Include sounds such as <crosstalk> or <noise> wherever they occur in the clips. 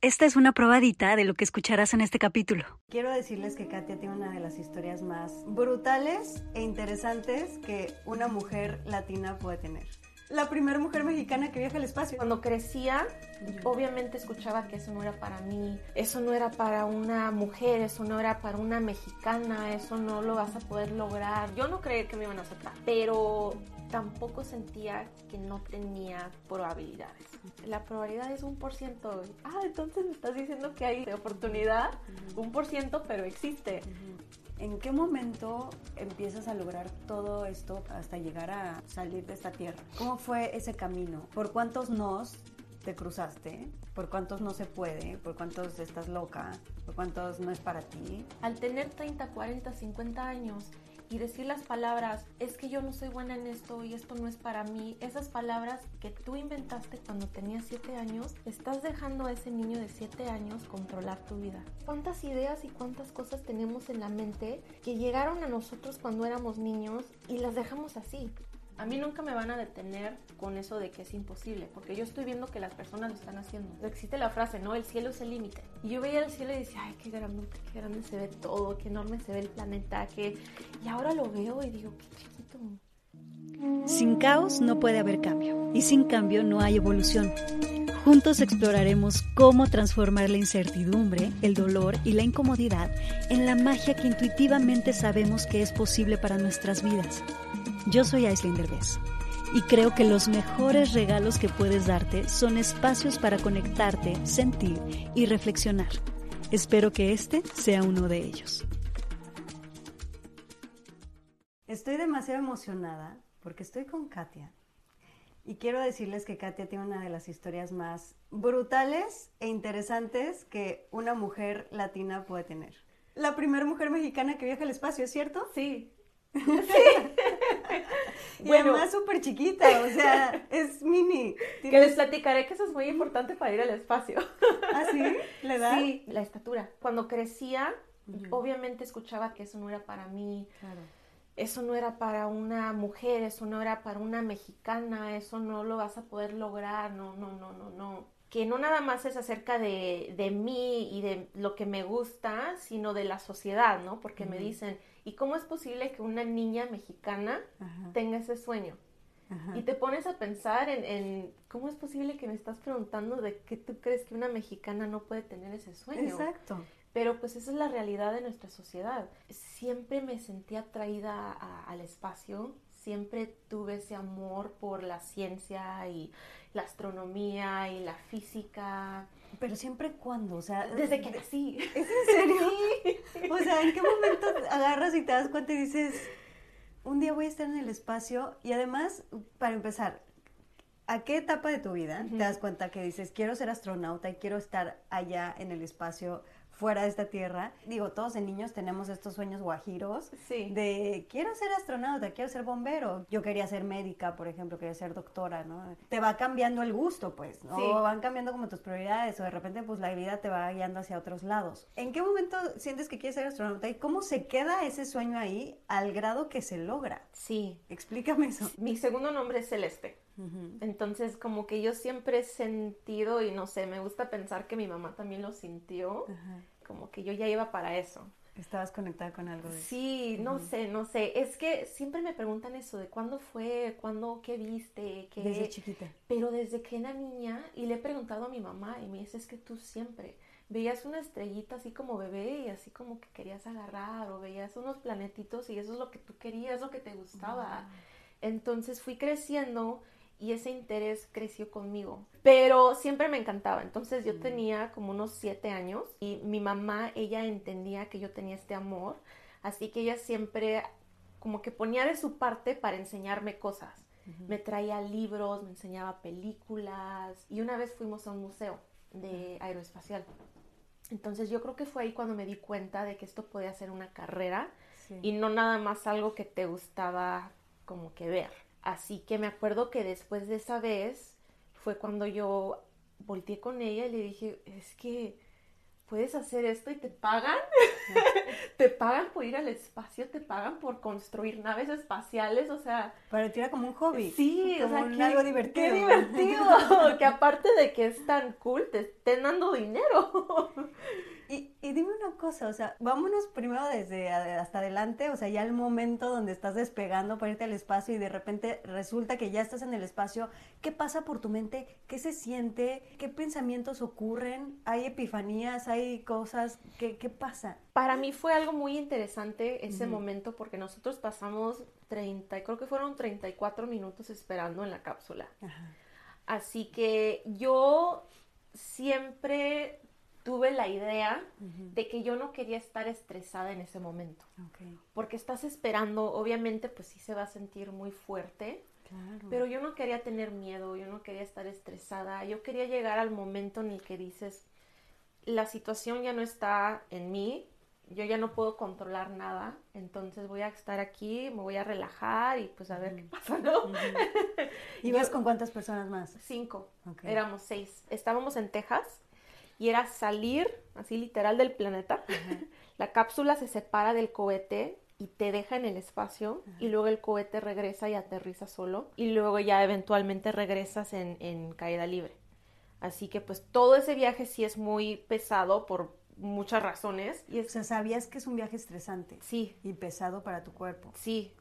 Esta es una probadita de lo que escucharás en este capítulo. Quiero decirles que Katia tiene una de las historias más brutales e interesantes que una mujer latina puede tener. La primera mujer mexicana que viaja al espacio. Cuando crecía, obviamente escuchaba que eso no era para mí, eso no era para una mujer, eso no era para una mexicana, eso no lo vas a poder lograr. Yo no creía que me iban a aceptar, pero tampoco sentía que no tenía probabilidades. La probabilidad es un por ciento. Ah, entonces me estás diciendo que hay oportunidad, un por ciento, pero existe. ¿En qué momento empiezas a lograr todo esto hasta llegar a salir de esta tierra? ¿Cómo fue ese camino? ¿Por cuántos nos te cruzaste? ¿Por cuántos no se puede? ¿Por cuántos estás loca? ¿Por cuántos no es para ti? Al tener 30, 40, 50 años y decir las palabras, es que yo no soy buena en esto y esto no es para mí, esas palabras que tú inventaste cuando tenías 7 años, estás dejando a ese niño de 7 años controlar tu vida. ¿Cuántas ideas y cuántas cosas tenemos en la mente que llegaron a nosotros cuando éramos niños y las dejamos así? A mí nunca me van a detener con eso de que es imposible, porque yo estoy viendo que las personas lo están haciendo. Existe la frase, ¿no? El cielo es el límite. Y yo veía el cielo y decía, ay, qué grande, qué grande se ve todo, qué enorme se ve el planeta, que... Y ahora lo veo y digo, qué chiquito. Sin caos no puede haber cambio, y sin cambio no hay evolución. Juntos exploraremos cómo transformar la incertidumbre, el dolor y la incomodidad en la magia que intuitivamente sabemos que es posible para nuestras vidas. Yo soy Aislinn Derbez y creo que los mejores regalos que puedes darte son espacios para conectarte, sentir y reflexionar. Espero que este sea uno de ellos. Estoy demasiado emocionada porque estoy con Katia. Y quiero decirles que Katia tiene una de las historias más brutales e interesantes que una mujer latina puede tener. La primera mujer mexicana que viaja al espacio, ¿es cierto? Sí, <laughs> Sí. y además súper chiquita, o sea, <laughs> es mini. Que les platicaré que eso es muy importante para ir al espacio. ¿Ah, sí? ¿La edad? Sí, la estatura. Cuando crecía, obviamente escuchaba que eso no era para mí. Eso no era para una mujer, eso no era para una mexicana, eso no lo vas a poder lograr, no, no, no, no, no. Que no nada más es acerca de, de mí y de lo que me gusta, sino de la sociedad, ¿no? Porque me dicen, ¿Y cómo es posible que una niña mexicana tenga ese sueño? Y te pones a pensar en, cómo es posible que me estás preguntando de qué tú crees que una mexicana no puede tener ese sueño. Exacto. Pero pues esa es la realidad de nuestra sociedad. Siempre me sentí atraída al espacio, siempre tuve ese amor por la ciencia y la astronomía y la física. Pero siempre cuando, o sea, desde que nací. ¿Es en serio? <laughs> O sea, ¿en qué momento agarras y te das cuenta y dices, un día voy a estar en el espacio? Y además, para empezar, ¿a qué etapa de tu vida te das cuenta que dices, quiero ser astronauta y quiero estar allá en el espacio? Fuera de esta tierra. Digo, todos en niños tenemos estos sueños guajiros sí. de quiero ser astronauta, quiero ser bombero. Yo quería ser médica, por ejemplo, quería ser doctora, ¿no? Te va cambiando el gusto, pues, ¿no? Sí. Van cambiando como tus prioridades o de repente pues la vida te va guiando hacia otros lados. ¿En qué momento sientes que quieres ser astronauta y cómo se queda ese sueño ahí al grado que se logra? Sí. Explícame eso. Mi segundo nombre es Celeste. Entonces, como que yo siempre he sentido, y no sé, me gusta pensar que mi mamá también lo sintió, como que yo ya iba para eso. Estabas conectada con algo de Sí, no sé, no sé. Es que siempre me preguntan eso de cuándo fue, cuándo, qué viste, qué... Desde chiquita. Pero desde que era niña, y le he preguntado a mi mamá, y me dice, es que tú siempre veías una estrellita así como bebé y así como que querías agarrar, o veías unos planetitos y eso es lo que tú querías, lo que te gustaba. Entonces fui creciendo y ese interés creció conmigo. Pero siempre me encantaba. Entonces yo tenía como unos siete años y mi mamá, ella entendía que yo tenía este amor, así que ella siempre como que ponía de su parte para enseñarme cosas. Me traía libros, me enseñaba películas y una vez fuimos a un museo de aeroespacial. Entonces yo creo que fue ahí cuando me di cuenta de que esto podía ser una carrera Sí. y no nada más algo que te gustaba como que ver. Así que me acuerdo que después de esa vez fue cuando yo volteé con ella y le dije, es que puedes hacer esto y te pagan. <laughs> te pagan por ir al espacio, te pagan por construir naves espaciales, o sea... Para ti era como un hobby. Sí, como o sea, un qué- algo divertido. Qué divertido. <laughs> que aparte de que es tan cool, te estén dando dinero. <laughs> Y, y dime una cosa, o sea, vámonos primero desde hasta adelante, o sea, ya el momento donde estás despegando para irte al espacio y de repente resulta que ya estás en el espacio, ¿qué pasa por tu mente? ¿Qué se siente? ¿Qué pensamientos ocurren? ¿Hay epifanías? ¿Hay cosas? ¿Qué, qué pasa? Para mí fue algo muy interesante ese momento porque nosotros pasamos 30, creo que fueron 34 minutos esperando en la cápsula. Ajá. Así que yo siempre tuve la idea de que yo no quería estar estresada en ese momento. Porque estás esperando, obviamente, pues sí se va a sentir muy fuerte, claro. pero yo no quería tener miedo, yo no quería estar estresada, yo quería llegar al momento en el que dices, la situación ya no está en mí, yo ya no puedo controlar nada, entonces voy a estar aquí, me voy a relajar y pues a ver qué pasa, ¿no? Ujú. <laughs> ¿Ibas con cuántas personas más? Cinco, éramos seis. Estábamos en Texas y era salir, así literal, del planeta. La cápsula se separa del cohete y te deja en el espacio y luego el cohete regresa y aterriza solo y luego ya eventualmente regresas en, en caída libre. Así que pues todo ese viaje sí es muy pesado por muchas razones. Y O sea, sabías que es un viaje estresante sí, y pesado para tu cuerpo sí,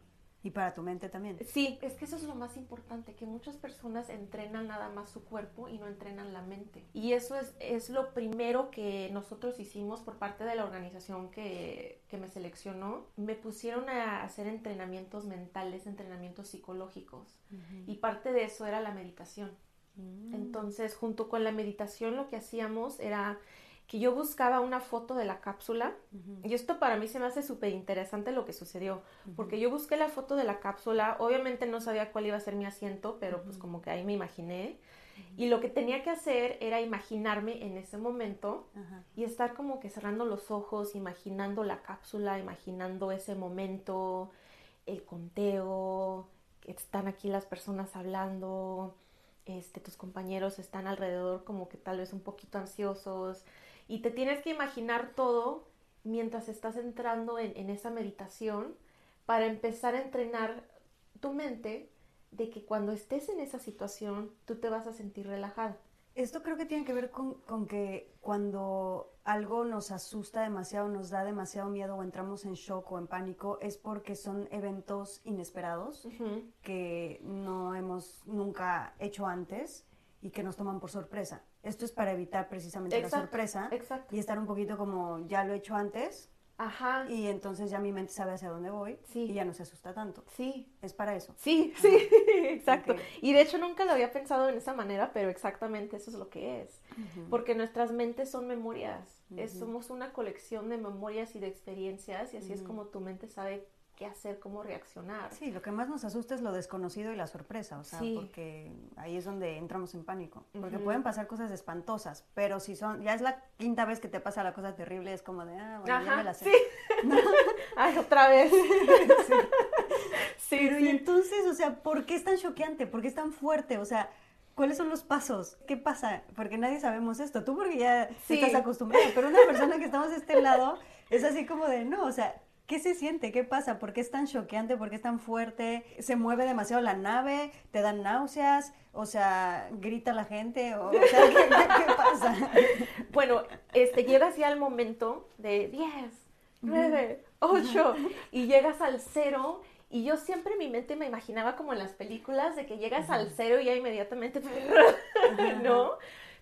y para tu mente también. Sí, es que eso es lo más importante, que muchas personas entrenan nada más su cuerpo y no entrenan la mente. Y eso es, es lo primero que nosotros hicimos por parte de la organización que, que me seleccionó. Me pusieron a hacer entrenamientos mentales, entrenamientos psicológicos. Y parte de eso era la meditación. Mm. Entonces, junto con la meditación, lo que hacíamos era que yo buscaba una foto de la cápsula. Ujú. Y esto para mí se me hace súper interesante lo que sucedió, porque yo busqué la foto de la cápsula, obviamente no sabía cuál iba a ser mi asiento, pero pues como que ahí me imaginé. Y lo que tenía que hacer era imaginarme en ese momento y estar como que cerrando los ojos, imaginando la cápsula, imaginando ese momento, el conteo, que están aquí las personas hablando, este, tus compañeros están alrededor como que tal vez un poquito ansiosos y te tienes que imaginar todo mientras estás entrando en, en esa meditación para empezar a entrenar tu mente de que cuando estés en esa situación tú te vas a sentir relajada. Esto creo que tiene que ver con, con que cuando algo nos asusta demasiado, nos da demasiado miedo o entramos en shock o en pánico, es porque son eventos inesperados que no hemos nunca hecho antes y que nos toman por sorpresa. Esto es para evitar precisamente Exacto, la sorpresa exacto. y estar un poquito como ya lo he hecho antes Ajá. y entonces ya mi mente sabe hacia dónde voy Sí. y ya no se asusta tanto. Sí, Es para eso. sí, sí, <laughs> exacto. Y de hecho nunca lo había pensado en esa manera, pero exactamente eso es lo que es. Porque nuestras mentes son memorias. Es- somos una colección de memorias y de experiencias y así es como tu mente sabe qué hacer, cómo reaccionar. Sí, lo que más nos asusta es lo desconocido y la sorpresa, o sea, Sí. porque ahí es donde entramos en pánico, porque pueden pasar cosas espantosas, pero si son, ya es la quinta vez que te pasa la cosa terrible, es como de, ah, bueno, ya me la sé. sí. <laughs> <laughs> Ay, otra vez. sí, <laughs> Pero y entonces, o sea, ¿por qué es tan choqueante? ¿Por qué es tan fuerte? O sea, ¿cuáles son los pasos? ¿Qué pasa? Porque nadie sabemos esto. Tú porque ya Sí. estás acostumbrada, pero una persona que estamos de este lado es así como de, no, o sea, ¿qué se siente? ¿Qué pasa? ¿Por qué es tan choqueante? ¿Por qué es tan fuerte? ¿Se mueve demasiado la nave? ¿Te dan náuseas? O sea, grita la gente, o, o sea, ¿qué, qué- qué pasa? <laughs> Bueno, este, llegas ya al momento de 10, 9, 8 y llegas al cero. Y yo siempre en mi mente me imaginaba como en las películas de que llegas al cero y ya inmediatamente, <laughs> ¿no?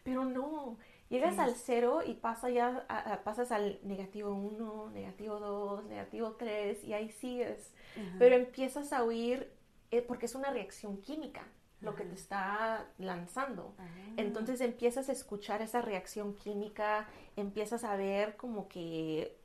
Pero no, llegas Sí. al cero y pasa ya, a- a- pasas al negativo 1, negativo 2, negativo 3 y ahí sigues. Pero empiezas a oír, eh, porque es una reacción química lo que te está lanzando. Entonces empiezas a escuchar esa reacción química, empiezas a ver como que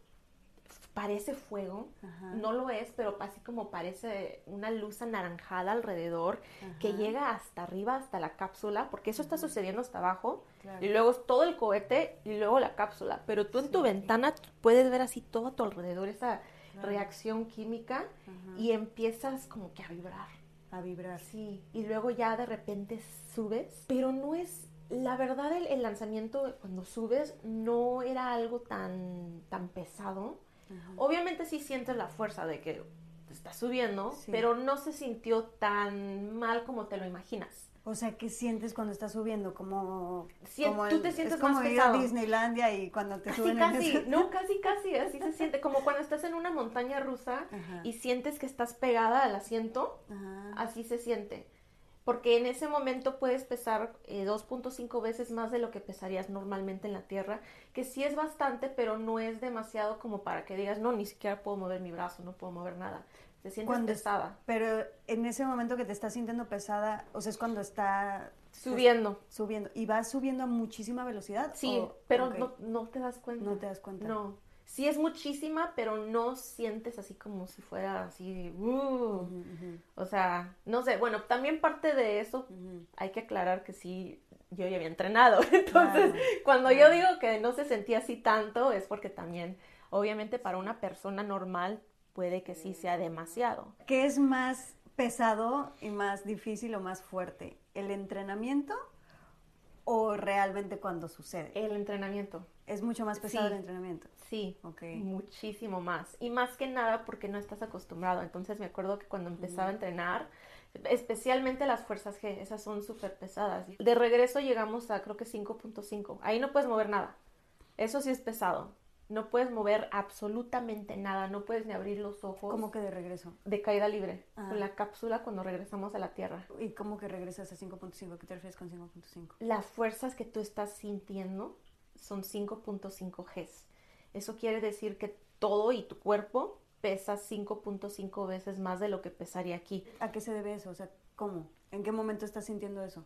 parece fuego, Ajá. no lo es, pero así como parece una luz anaranjada alrededor que llega hasta arriba, hasta la cápsula, porque eso está sucediendo hasta abajo, Claro. y luego es todo el cohete y luego la cápsula, pero tú en tu ventana puedes ver así todo a tu alrededor, esa Claro. reacción química, y empiezas como que a vibrar. a vibrar. Sí, y luego ya de repente subes, pero no es La verdad, el, el lanzamiento cuando subes no era algo tan, tan pesado. Obviamente sí sientes la fuerza de que te estás subiendo, Sí. pero no se sintió tan mal como te lo imaginas. O sea, ¿qué sientes cuando estás subiendo? Como, Sien- como tú te sientes es como más ir pesado. a Disneylandia y cuando te Casi, suben casi, en no, <laughs> casi, casi, así se siente, como cuando estás en una montaña rusa Ajá. y sientes que estás pegada al asiento, Ajá. así se siente. Porque en ese momento puedes pesar eh, 2.5 veces más de lo que pesarías normalmente en la Tierra, que sí es bastante, pero no es demasiado como para que digas, no, ni siquiera puedo mover mi brazo, no puedo mover nada. Te sientes Cuando es- pesada, Pero en ese momento que te estás sintiendo pesada, o sea, es cuando está subiendo. subiendo. ¿Y vas subiendo a muchísima velocidad? Sí, o- pero no, no te das cuenta. no te das cuenta. No. Sí es muchísima, pero no sientes así como si fuera así, uh, O sea, no sé, bueno, también parte de eso hay que aclarar que sí, yo ya había entrenado. <laughs> Entonces, Claro, cuando claro. yo digo que no se sentía así tanto, es porque también, obviamente, para una persona normal puede que sí sea demasiado. ¿Qué es más pesado y más difícil o más fuerte? ¿El entrenamiento o realmente cuando sucede? El entrenamiento, Es mucho más pesado Sí. el entrenamiento. Sí, Ok. muchísimo más. Y más que nada porque no estás acostumbrado. Entonces me acuerdo que cuando empezaba a entrenar, especialmente las fuerzas G, esas son súper pesadas. De regreso llegamos a creo que 5.5. Ahí no puedes mover nada. Eso sí es pesado. No puedes mover absolutamente nada. No puedes ni abrir los ojos. ¿Cómo que de regreso? De caída libre. Ah. Con la cápsula cuando regresamos a la Tierra. ¿Y cómo que regresas a 5.5? ¿Qué te refieres con 5.5? Las fuerzas que tú estás sintiendo son 5.5 Gs. Eso quiere decir que todo y tu cuerpo pesa 5.5 veces más de lo que pesaría aquí. ¿A qué se debe eso? O sea, ¿cómo? ¿En qué momento estás sintiendo eso?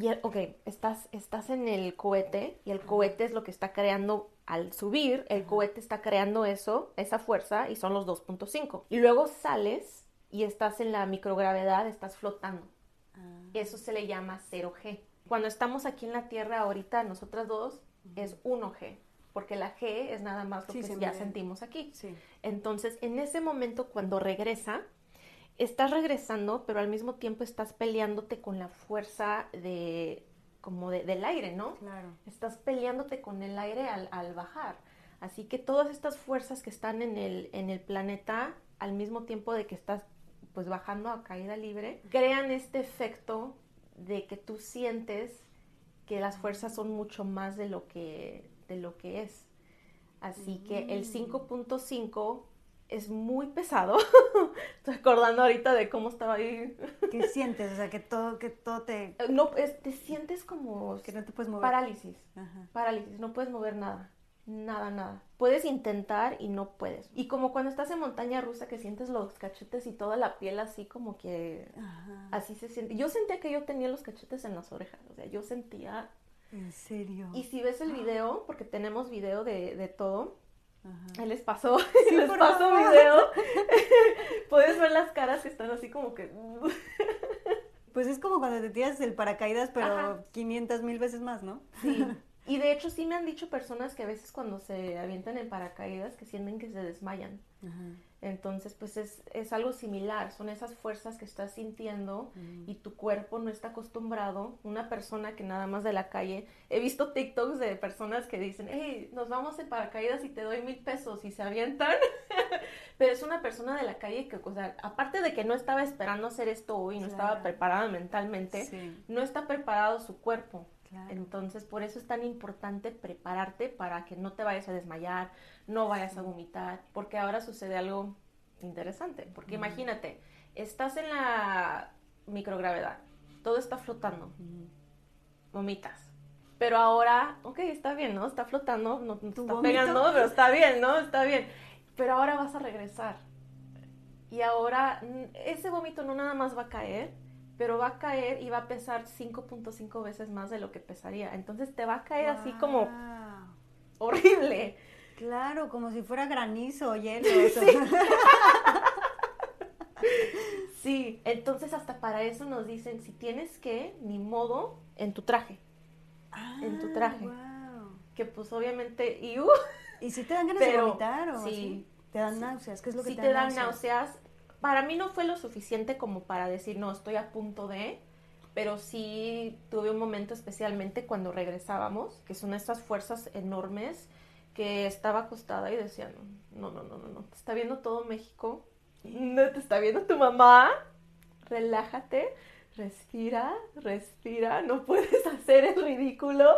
Y el- ok, estás, estás en el cohete y el cohete es lo que está creando al subir, el cohete está creando eso, esa fuerza y son los 2.5. Y luego sales y estás en la microgravedad, estás flotando. Eso se le llama 0G. Cuando estamos aquí en la Tierra ahorita, nosotras dos, es 1G, porque la G es nada más lo Sí, que se ya mide. sentimos aquí. Sí. Entonces, en ese momento, cuando regresa, estás regresando, pero al mismo tiempo estás peleándote con la fuerza de, como de- del aire, ¿no? Claro. Estás peleándote con el aire al, al bajar. Así que todas estas fuerzas que están en el, en el planeta, al mismo tiempo de que estás pues bajando a caída libre, crean este efecto de que tú sientes que las fuerzas son mucho más de lo que, de lo que es. Así que el 5.5 es muy pesado. <laughs> Estoy acordando ahorita de cómo estaba ahí. ¿Qué <laughs> sientes? O sea, que todo, que todo te... No, es- te sientes como que no te puedes mover. parálisis. Ajá. Parálisis, no puedes mover nada. Nada, nada. Puedes intentar y no puedes. Y como cuando estás en montaña rusa que sientes los cachetes y toda la piel así como que Ajá. así se siente. Yo sentía que yo tenía los cachetes en las orejas. O sea, yo sentía. ¿En serio? Y si ves el video, porque tenemos video de, de todo, Ajá. les pasó, <laughs> les por pasó favor. video. <laughs> Puedes ver las caras que están así como que. Pues es como cuando te tiras el paracaídas, pero Ajá. 500 mil veces más, ¿no? Sí. <laughs> Y de hecho sí me han dicho personas que a veces cuando se avientan en paracaídas que sienten que se desmayan. Entonces, pues es, es algo similar, son esas fuerzas que estás sintiendo y tu cuerpo no está acostumbrado. Una persona que nada más de la calle, he visto TikToks de personas que dicen, hey, nos vamos en paracaídas y te doy mil pesos y se avientan. <laughs> Pero es una persona de la calle que, o sea, aparte de que no estaba esperando hacer esto hoy, no estaba preparada mentalmente, Sí, no está preparado su cuerpo. Claro. Entonces, por eso es tan importante prepararte para que no te vayas a desmayar, no vayas a vomitar, porque ahora sucede algo interesante. Porque imagínate, estás en la microgravedad, todo está flotando, vomitas. Pero ahora, ok, está bien, ¿no? Está flotando, no, no te ¿Tu está pegando, pero está bien, ¿no? Está bien. Pero ahora vas a regresar. Y ahora ese vómito no nada más va a caer, pero va a caer y va a pesar 5.5 veces más de lo que pesaría. Entonces te va a caer así como horrible. Claro, como si fuera granizo o hielo. <laughs> o sea. <laughs> Sí, entonces hasta para eso nos dicen, si tienes que, ni modo, en tu traje. En tu traje. Ah, wow. Que pues obviamente, y uh, ¿Y si te dan ganas de vomitar o sí, así? ¿Te dan sí. náuseas? ¿Qué es lo que si te, te dan náuseas, para mí no fue lo suficiente como para decir, no, estoy a punto de, pero sí tuve un momento especialmente cuando regresábamos, que son estas fuerzas enormes que estaba acostada y decían, no, no, no, no, no, te está viendo todo México, no te está viendo tu mamá, relájate, respira, respira, no puedes <laughs> hacer el ridículo.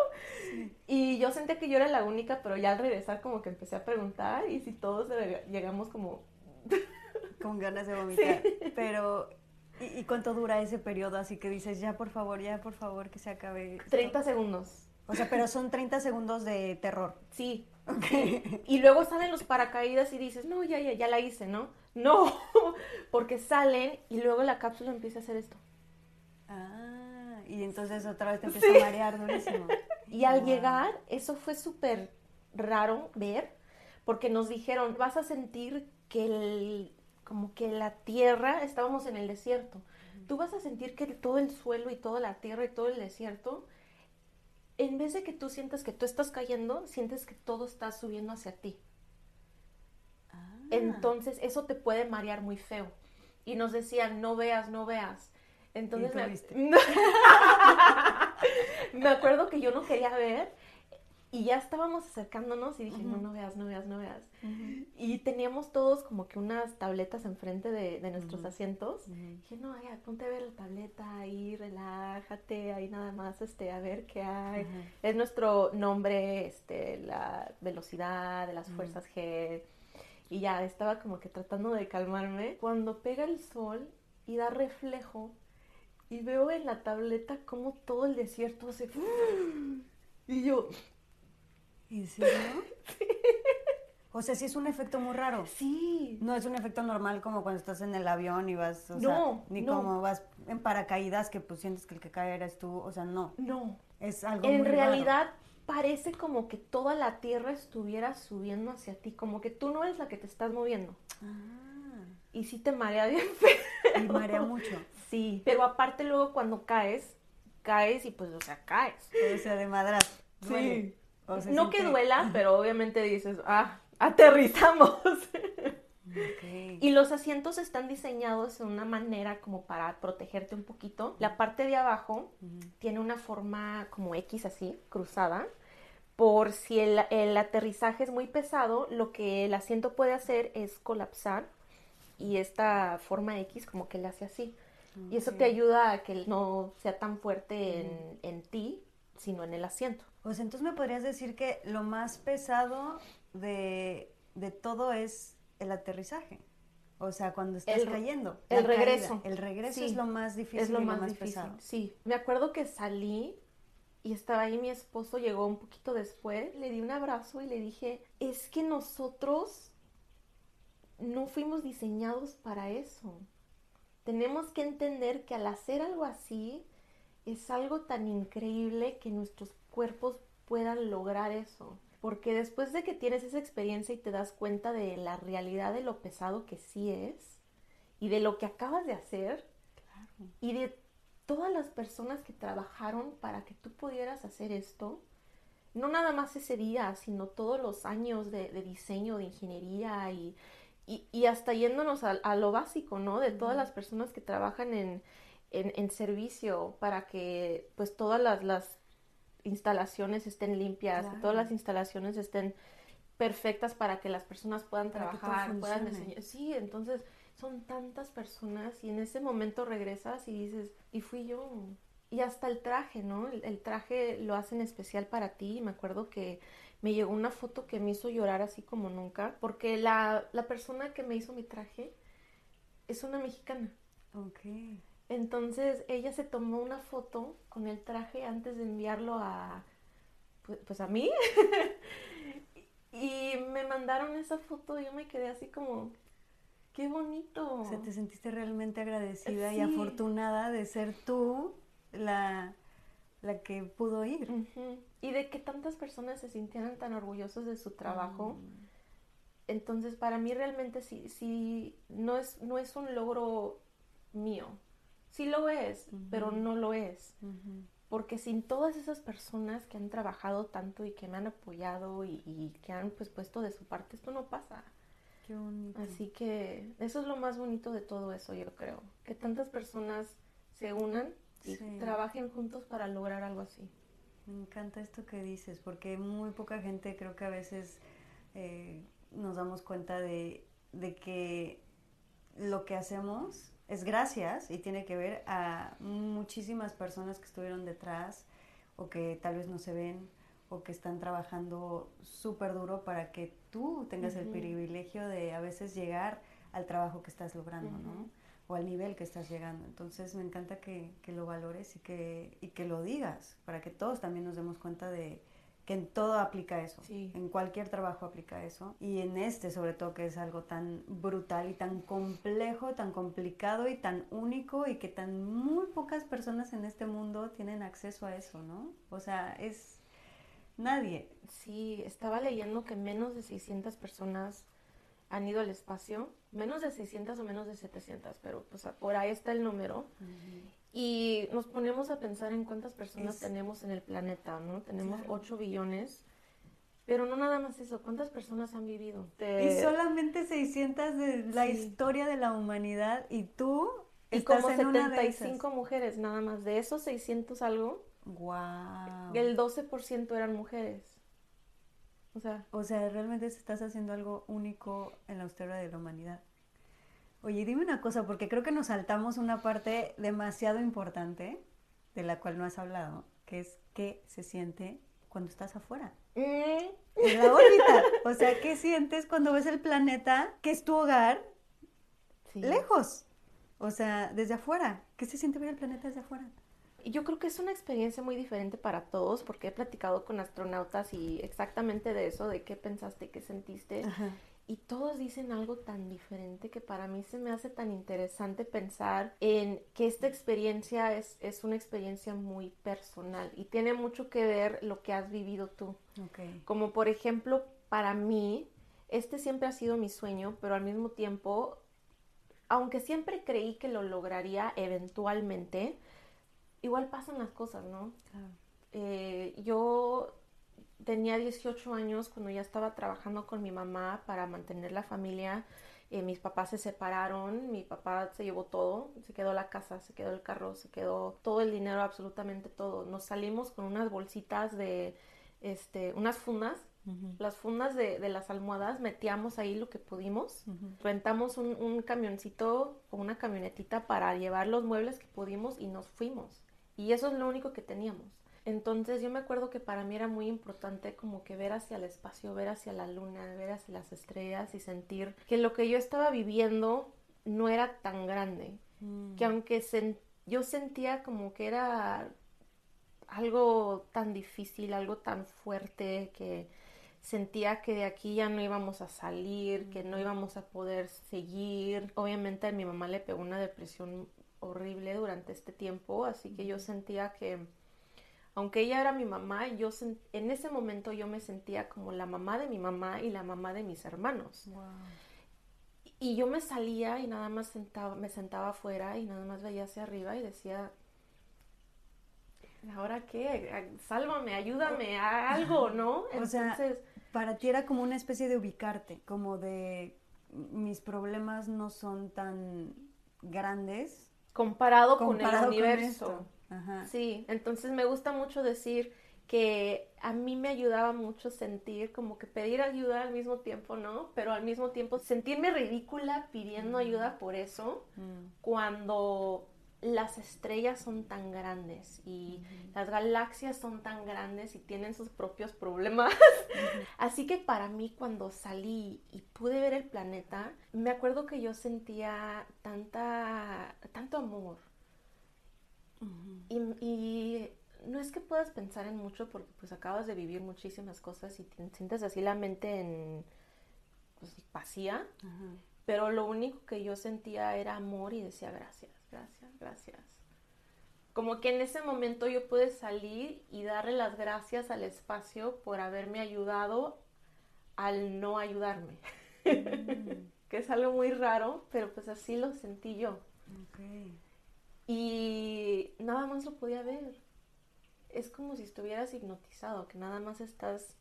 Y yo sentía que yo era la única, pero ya al regresar como que empecé a preguntar y si todos llegamos como... Con ganas de vomitar. Pero, ¿y, ¿y, cuánto dura ese periodo? Así que dices, ya por favor, ya por favor, que se acabe. 30 segundos. O sea, pero son 30 segundos de terror. Sí. Y luego salen los paracaídas y dices, no, ya, ya, ya la hice, ¿no? No, <laughs> porque salen y luego la cápsula empieza a hacer esto. Ah, y entonces otra vez te empieza a marear durísimo. <laughs> Y al llegar, eso fue súper raro ver, porque nos dijeron, vas a sentir que el, como que la tierra, estábamos en el desierto, tú vas a sentir que todo el suelo y toda la tierra y todo el desierto, en vez de que tú sientas que tú estás cayendo, sientes que todo está subiendo hacia ti. Ah. Entonces eso te puede marear muy feo. Y nos decían, no veas, no veas. Entonces me... <laughs> me acuerdo que yo no quería ver y ya estábamos acercándonos y dije, no, no veas, no veas, no veas. Y teníamos todos como que unas tabletas enfrente de, de nuestros asientos. Dije, no, ya, ponte a ver la tableta ahí, relájate, ahí nada más, este, a ver qué hay. Es nuestro nombre, este, la velocidad de las fuerzas G. Y ya, estaba como que tratando de calmarme. Cuando pega el sol y da reflejo, y veo en la tableta como todo el desierto hace... Y yo, ¿En serio? <laughs> O sea, sí es un efecto muy raro. Sí. No es un efecto normal como cuando estás en el avión y vas, o no, sea, ni como vas en paracaídas que pues sientes que el que cae eres tú, o sea, no. No. Es algo En realidad parece como que toda la tierra estuviera subiendo hacia ti, como que tú no eres la que te estás moviendo. Ah. Y sí te marea <laughs> bien feo. Y marea mucho. Sí, pero aparte luego cuando caes, caes y pues, o sea, caes. O sea, de madras. Sí no que duela, <laughs> pero obviamente dices, ah, aterrizamos. Y los asientos están diseñados de una manera como para protegerte un poquito. La parte de abajo tiene una forma como X así, cruzada. Por si el, aterrizaje es muy pesado, lo que el asiento puede hacer es colapsar y esta forma X como que le hace así. Y eso te ayuda a que no sea tan fuerte en, en ti, sino en el asiento. Pues entonces me podrías decir que lo más pesado de, todo es el aterrizaje. O sea, cuando estás cayendo. El regreso. El regreso es lo más difícil es lo más, pesado. Sí, me acuerdo que salí y estaba ahí mi esposo, llegó un poquito después, le di un abrazo y le dije, es que nosotros no fuimos diseñados para eso. Tenemos que entender que al hacer algo así es algo tan increíble que nuestros cuerpos puedan lograr eso. Porque después de que tienes esa experiencia y te das cuenta de la realidad de lo pesado que sí es y de lo que acabas de hacer y de todas las personas que trabajaron para que tú pudieras hacer esto, no nada más ese día, sino todos los años de, diseño, de ingeniería y, y, hasta yéndonos a, lo básico, ¿no? De todas las personas que trabajan en, en, servicio para que pues todas las, las instalaciones estén limpias, todas las instalaciones estén perfectas para que las personas puedan trabajar, puedan enseñar. Sí, entonces son tantas personas y en ese momento regresas y dices, y fui yo. Y hasta el traje, ¿no? El, traje lo hacen especial para ti. Me acuerdo que me llegó una foto que me hizo llorar así como nunca, porque la, la persona que me hizo mi traje es una mexicana. Ok. Entonces ella se tomó una foto con el traje antes de enviarlo a, pues, pues a mí. <laughs> y me mandaron esa foto y yo me quedé así como, qué bonito. O sea, te sentiste realmente agradecida y afortunada de ser tú la, la que pudo ir. Y de que tantas personas se sintieran tan orgullosos de su trabajo. Mm. Entonces, para mí realmente sí, sí, no es, no es un logro mío, Sí lo es, pero no lo es. Porque sin todas esas personas que han trabajado tanto y que me han apoyado y, que han pues puesto de su parte, esto no pasa. Qué bonito. Así que eso es lo más bonito de todo eso, yo creo. Que tantas personas se unan y Sí. trabajen juntos para lograr algo así. Me encanta esto que dices, porque muy poca gente creo que a veces eh, nos damos cuenta de, de que lo que hacemos es gracias y tiene que ver a muchísimas personas que estuvieron detrás o que tal vez no se ven o que están trabajando súper duro para que tú tengas el privilegio de a veces llegar al trabajo que estás logrando, ¿no? O al nivel que estás llegando. Entonces me encanta que, que lo valores y que, y que lo digas, para que todos también nos demos cuenta de que en todo aplica eso, Sí. en cualquier trabajo aplica eso, y en este sobre todo que es algo tan brutal y tan complejo, tan complicado y tan único y que tan muy pocas personas en este mundo tienen acceso a eso, ¿no? O sea, es nadie. Sí, estaba leyendo que menos de 600 personas han ido al espacio, menos de 600 o menos de 700, pero pues por ahí está el número. Y nos ponemos a pensar en cuántas personas Es- tenemos en el planeta, ¿no? Tenemos Claro. 8 billones, pero no nada más eso, ¿cuántas personas han vivido? Y Te- solamente 600 de la Sí. historia de la humanidad y tú y estás como en una de 75 mujeres, nada más. De esos 600 algo, Wow. el 12% eran mujeres. O sea, O sea, realmente estás haciendo algo único en la historia de la humanidad. Oye, dime una cosa, porque creo que nos saltamos una parte demasiado importante de la cual no has hablado, que es qué se siente cuando estás afuera, mm, en la órbita. O sea, <laughs> ¿qué sientes cuando ves el planeta, que es tu hogar, sí. lejos? O sea, desde afuera. ¿Qué se siente ver el planeta desde afuera? Yo creo que es una experiencia muy diferente para todos porque he platicado con astronautas y exactamente de eso, de qué pensaste, qué sentiste. Y todos dicen algo tan diferente que para mí se me hace tan interesante pensar en que esta experiencia es, es una experiencia muy personal y tiene mucho que ver lo que has vivido tú. Como por ejemplo, para mí, este siempre ha sido mi sueño, pero al mismo tiempo, aunque siempre creí que lo lograría eventualmente, igual pasan las cosas, ¿no? Claro. Eh, yo tenía 18 años cuando ya estaba trabajando con mi mamá para mantener la familia. Eh, mis papás se separaron, mi papá se llevó todo, se quedó la casa, se quedó el carro, se quedó todo el dinero, absolutamente todo. Nos salimos con unas bolsitas de, este, unas fundas, las fundas de, de las almohadas, metíamos ahí lo que pudimos. Rentamos un, un camioncito o una camionetita para llevar los muebles que pudimos y nos fuimos. Y eso es lo único que teníamos. Entonces yo me acuerdo que para mí era muy importante como que ver hacia el espacio, ver hacia la luna, ver hacia las estrellas y sentir que lo que yo estaba viviendo no era tan grande. Mm. Que aunque sen- yo sentía como que era algo tan difícil, algo tan fuerte, que sentía que de aquí ya no íbamos a salir, que no íbamos a poder seguir. Obviamente a mi mamá le pegó una depresión horrible durante este tiempo, así que yo sentía que, aunque ella era mi mamá, yo sen- en ese momento yo me sentía como la mamá de mi mamá y la mamá de mis hermanos. Wow. Y yo me salía y nada más sentaba, me sentaba afuera y nada más veía hacia arriba y decía, ¿ahora qué? Sálvame, ayúdame, a algo, <laughs> ¿no? O sea, Entonces, Para ti era como una especie de ubicarte, como de mis problemas no son tan grandes comparado, con el universo. Ajá. Sí, entonces me gusta mucho decir que a mí me ayudaba mucho sentir como que pedir ayuda al mismo tiempo, ¿no? Pero al mismo tiempo sentirme ridícula pidiendo ayuda por eso. Mm. cuando las estrellas son tan grandes y las galaxias son tan grandes y tienen sus propios problemas. <laughs> Así que para mí cuando salí y pude ver el planeta, me acuerdo que yo sentía tanta, tanto amor. Y, y no es que puedas pensar en mucho porque pues acabas de vivir muchísimas cosas y te sientes así la mente en pues, vacía. Pero lo único que yo sentía era amor y decía gracias, gracias, gracias. Como que en ese momento yo pude salir y darle las gracias al espacio por haberme ayudado al no ayudarme. <laughs> que es algo muy raro, pero pues así lo sentí yo. Y nada más lo podía ver. Es como si estuvieras hipnotizado, que nada más estás,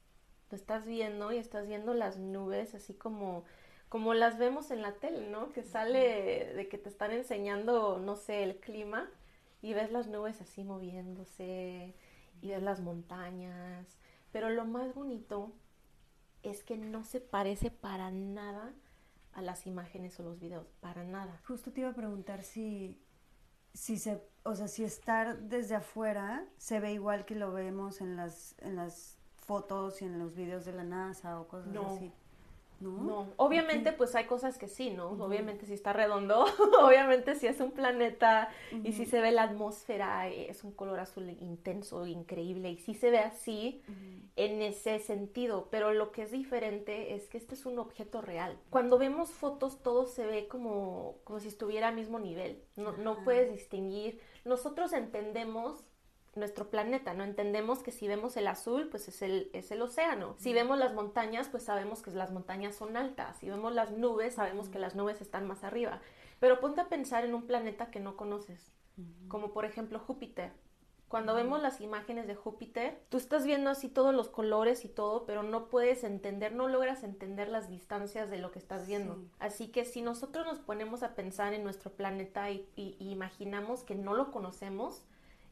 lo estás viendo y estás viendo las nubes así como, como las vemos en la tele, ¿no? Que sale de que te están enseñando, no sé, el clima y ves las nubes así moviéndose y ves las montañas, pero lo más bonito es que no se parece para nada a las imágenes o los videos, para nada. Justo te iba a preguntar si, si se, o sea, si estar desde afuera se ve igual que lo vemos en las, en las fotos y en los videos de la NASA o cosas así. ¿No? obviamente pues hay cosas que sí, ¿no? Obviamente si está redondo, <laughs> obviamente si es un planeta y si se ve la atmósfera, es un color azul intenso, increíble, y si se ve así en ese sentido, pero lo que es diferente es que este es un objeto real. Cuando vemos fotos todo se ve como, como si estuviera al mismo nivel, no, no puedes distinguir, nosotros entendemos nuestro planeta, ¿no? Entendemos que si vemos el azul, pues es el, es el océano. Si vemos las montañas, pues sabemos que las montañas son altas. Si vemos las nubes, sabemos que las nubes están más arriba. Pero ponte a pensar en un planeta que no conoces, como por ejemplo Júpiter. Cuando vemos las imágenes de Júpiter, tú estás viendo así todos los colores y todo, pero no puedes entender, no logras entender las distancias de lo que estás viendo. Así que si nosotros nos ponemos a pensar en nuestro planeta y imaginamos que no lo conocemos,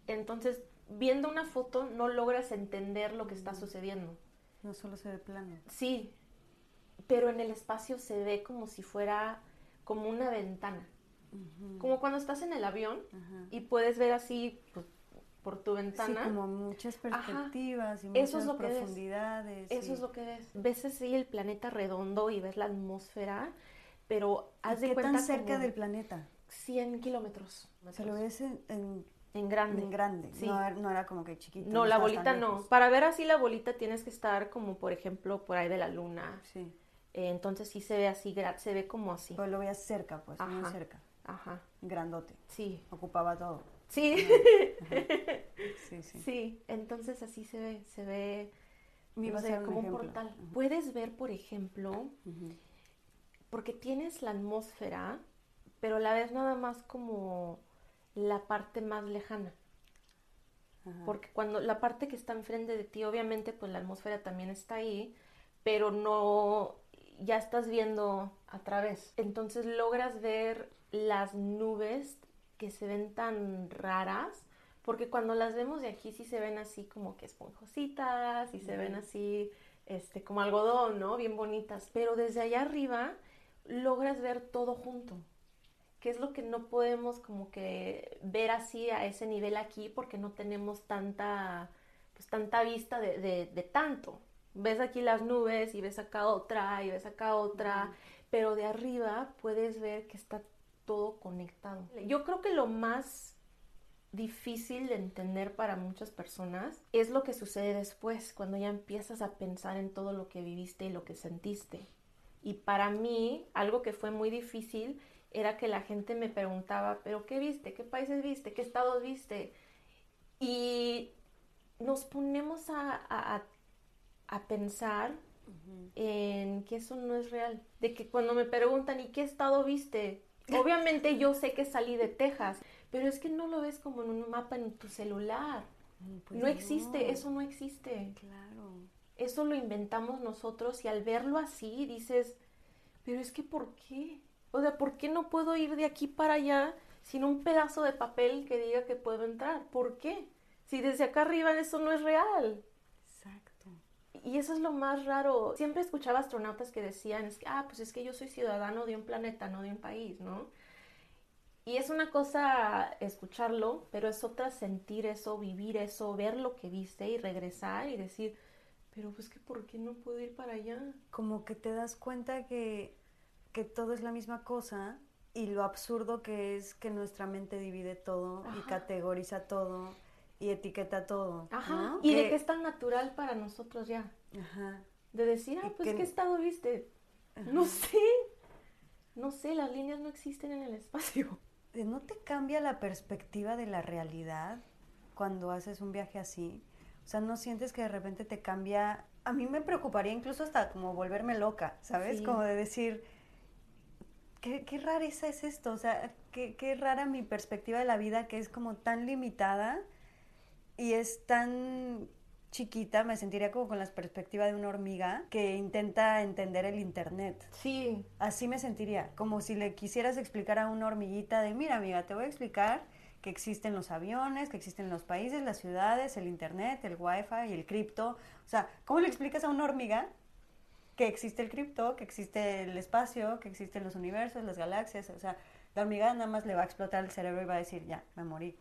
entonces viendo una foto no logras entender lo que está sucediendo. No solo se ve plano. Sí, pero en el espacio se ve como si fuera como una ventana. Como cuando estás en el avión y puedes ver así pues, por tu ventana. Sí, como muchas perspectivas y muchas profundidades. Eso es lo que ves. Ves así el planeta redondo y ves la atmósfera, pero haz de ¿Qué cuenta tan cerca del planeta? 100 kilómetros. Se lo ves en en grande. En grande. Sí. No, era como que chiquito. No, la bolita no. Para ver así la bolita tienes que estar como, por ejemplo, por ahí de la luna. Sí. Eh, entonces sí se ve así, se ve como así. Pues lo veías cerca, pues, muy cerca. Ajá. Grandote. Sí. Ocupaba todo. Sí. <laughs> sí, sí. Sí, entonces así se ve, se ve como un, portal. Puedes ver, por ejemplo, porque tienes la atmósfera, pero la ves nada más como la parte más lejana. Porque cuando la parte que está enfrente de ti, obviamente, pues la atmósfera también está ahí, pero no, ya estás viendo a través. Entonces logras ver las nubes que se ven tan raras, porque cuando las vemos de aquí sí se ven así como que esponjositas y se ven así este como algodón, ¿no? Bien bonitas, pero desde allá arriba logras ver todo junto que es lo que no podemos como que ver así a ese nivel aquí porque no tenemos tanta, pues tanta vista de, tanto. Ves aquí las nubes y ves acá otra y ves acá otra, pero de arriba puedes ver que está todo conectado. Yo creo que lo más difícil de entender para muchas personas es lo que sucede después, cuando ya empiezas a pensar en todo lo que viviste y lo que sentiste. Y para mí, algo que fue muy difícil era que la gente me preguntaba, pero ¿qué viste? ¿Qué países viste? ¿Qué estados viste? Y nos ponemos a, pensar en que eso no es real. De que cuando me preguntan, ¿y qué estado viste? Obviamente yo sé que salí de Texas, pero es que no lo ves como en un mapa en tu celular. Mm, pues no existe, eso no existe. Claro. Eso lo inventamos nosotros y al verlo así dices, pero es que ¿por qué? O sea, ¿por qué no puedo ir de aquí para allá sin un pedazo de papel que diga que puedo entrar? ¿Por qué? Si desde acá arriba eso no es real. Exacto. Y eso es lo más raro. Siempre escuchaba astronautas que decían, ah, pues es que yo soy ciudadano de un planeta, no de un país, ¿no? Y es una cosa escucharlo, pero es otra sentir eso, vivir eso, ver lo que viste y regresar y decir, pero pues que ¿por qué no puedo ir para allá? Como que te das cuenta que que todo es la misma cosa y lo absurdo que es que nuestra mente divide todo y categoriza todo y etiqueta todo. Ajá. Y de que es tan natural para nosotros ya. Ajá. De decir, ah, pues ¿qué estado viste? No sé. No sé, las líneas no existen en el espacio. ¿No te cambia la perspectiva de la realidad cuando haces un viaje así? O sea, ¿no sientes que de repente te cambia? A mí me preocuparía incluso hasta como volverme loca, ¿sabes? Como de decir, qué, qué rareza es esto, o sea, qué, qué rara mi perspectiva de la vida que es como tan limitada y es tan chiquita, me sentiría como con la perspectiva de una hormiga que intenta entender el internet. Sí. Así me sentiría, como si le quisieras explicar a una hormiguita de, mira amiga, te voy a explicar que existen los aviones, que existen los países, las ciudades, el internet, el wifi y el cripto. O sea, ¿cómo le explicas a una hormiga que existe el cripto, que existe el espacio, que existen los universos, las galaxias? O sea, la hormiga nada más le va a explotar el cerebro y va a decir, ya, me morí.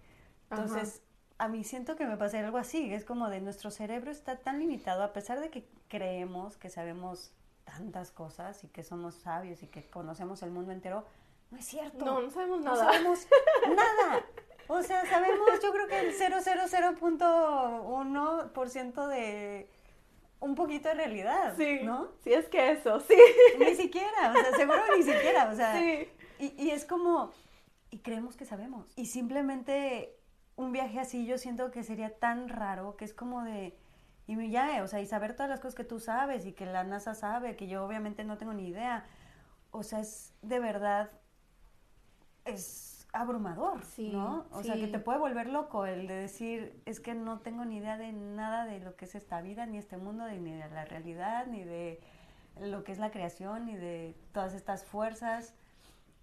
Entonces, a mí siento que me pasa algo así, es como de nuestro cerebro está tan limitado, a pesar de que creemos que sabemos tantas cosas y que somos sabios y que conocemos el mundo entero, no es cierto. No, no sabemos No nada. sabemos <laughs> nada. O sea, sabemos, yo creo que el 000.1% de un poquito de realidad, Sí, ¿no? sí, es que eso, sí. Ni siquiera, o sea, seguro ni siquiera, o sea, Sí. y, y es como, y creemos que sabemos. Y simplemente un viaje así yo siento que sería tan raro que es como de, y ya, o sea, y saber todas las cosas que tú sabes y que la NASA sabe, que yo obviamente no tengo ni idea. O sea, es de verdad, es abrumador, Sí, ¿no? O sea, que sí. te puede volver loco el de decir, es que no tengo ni idea de nada de lo que es esta vida, ni este mundo, ni de la realidad, ni de lo que es la creación, ni de todas estas fuerzas.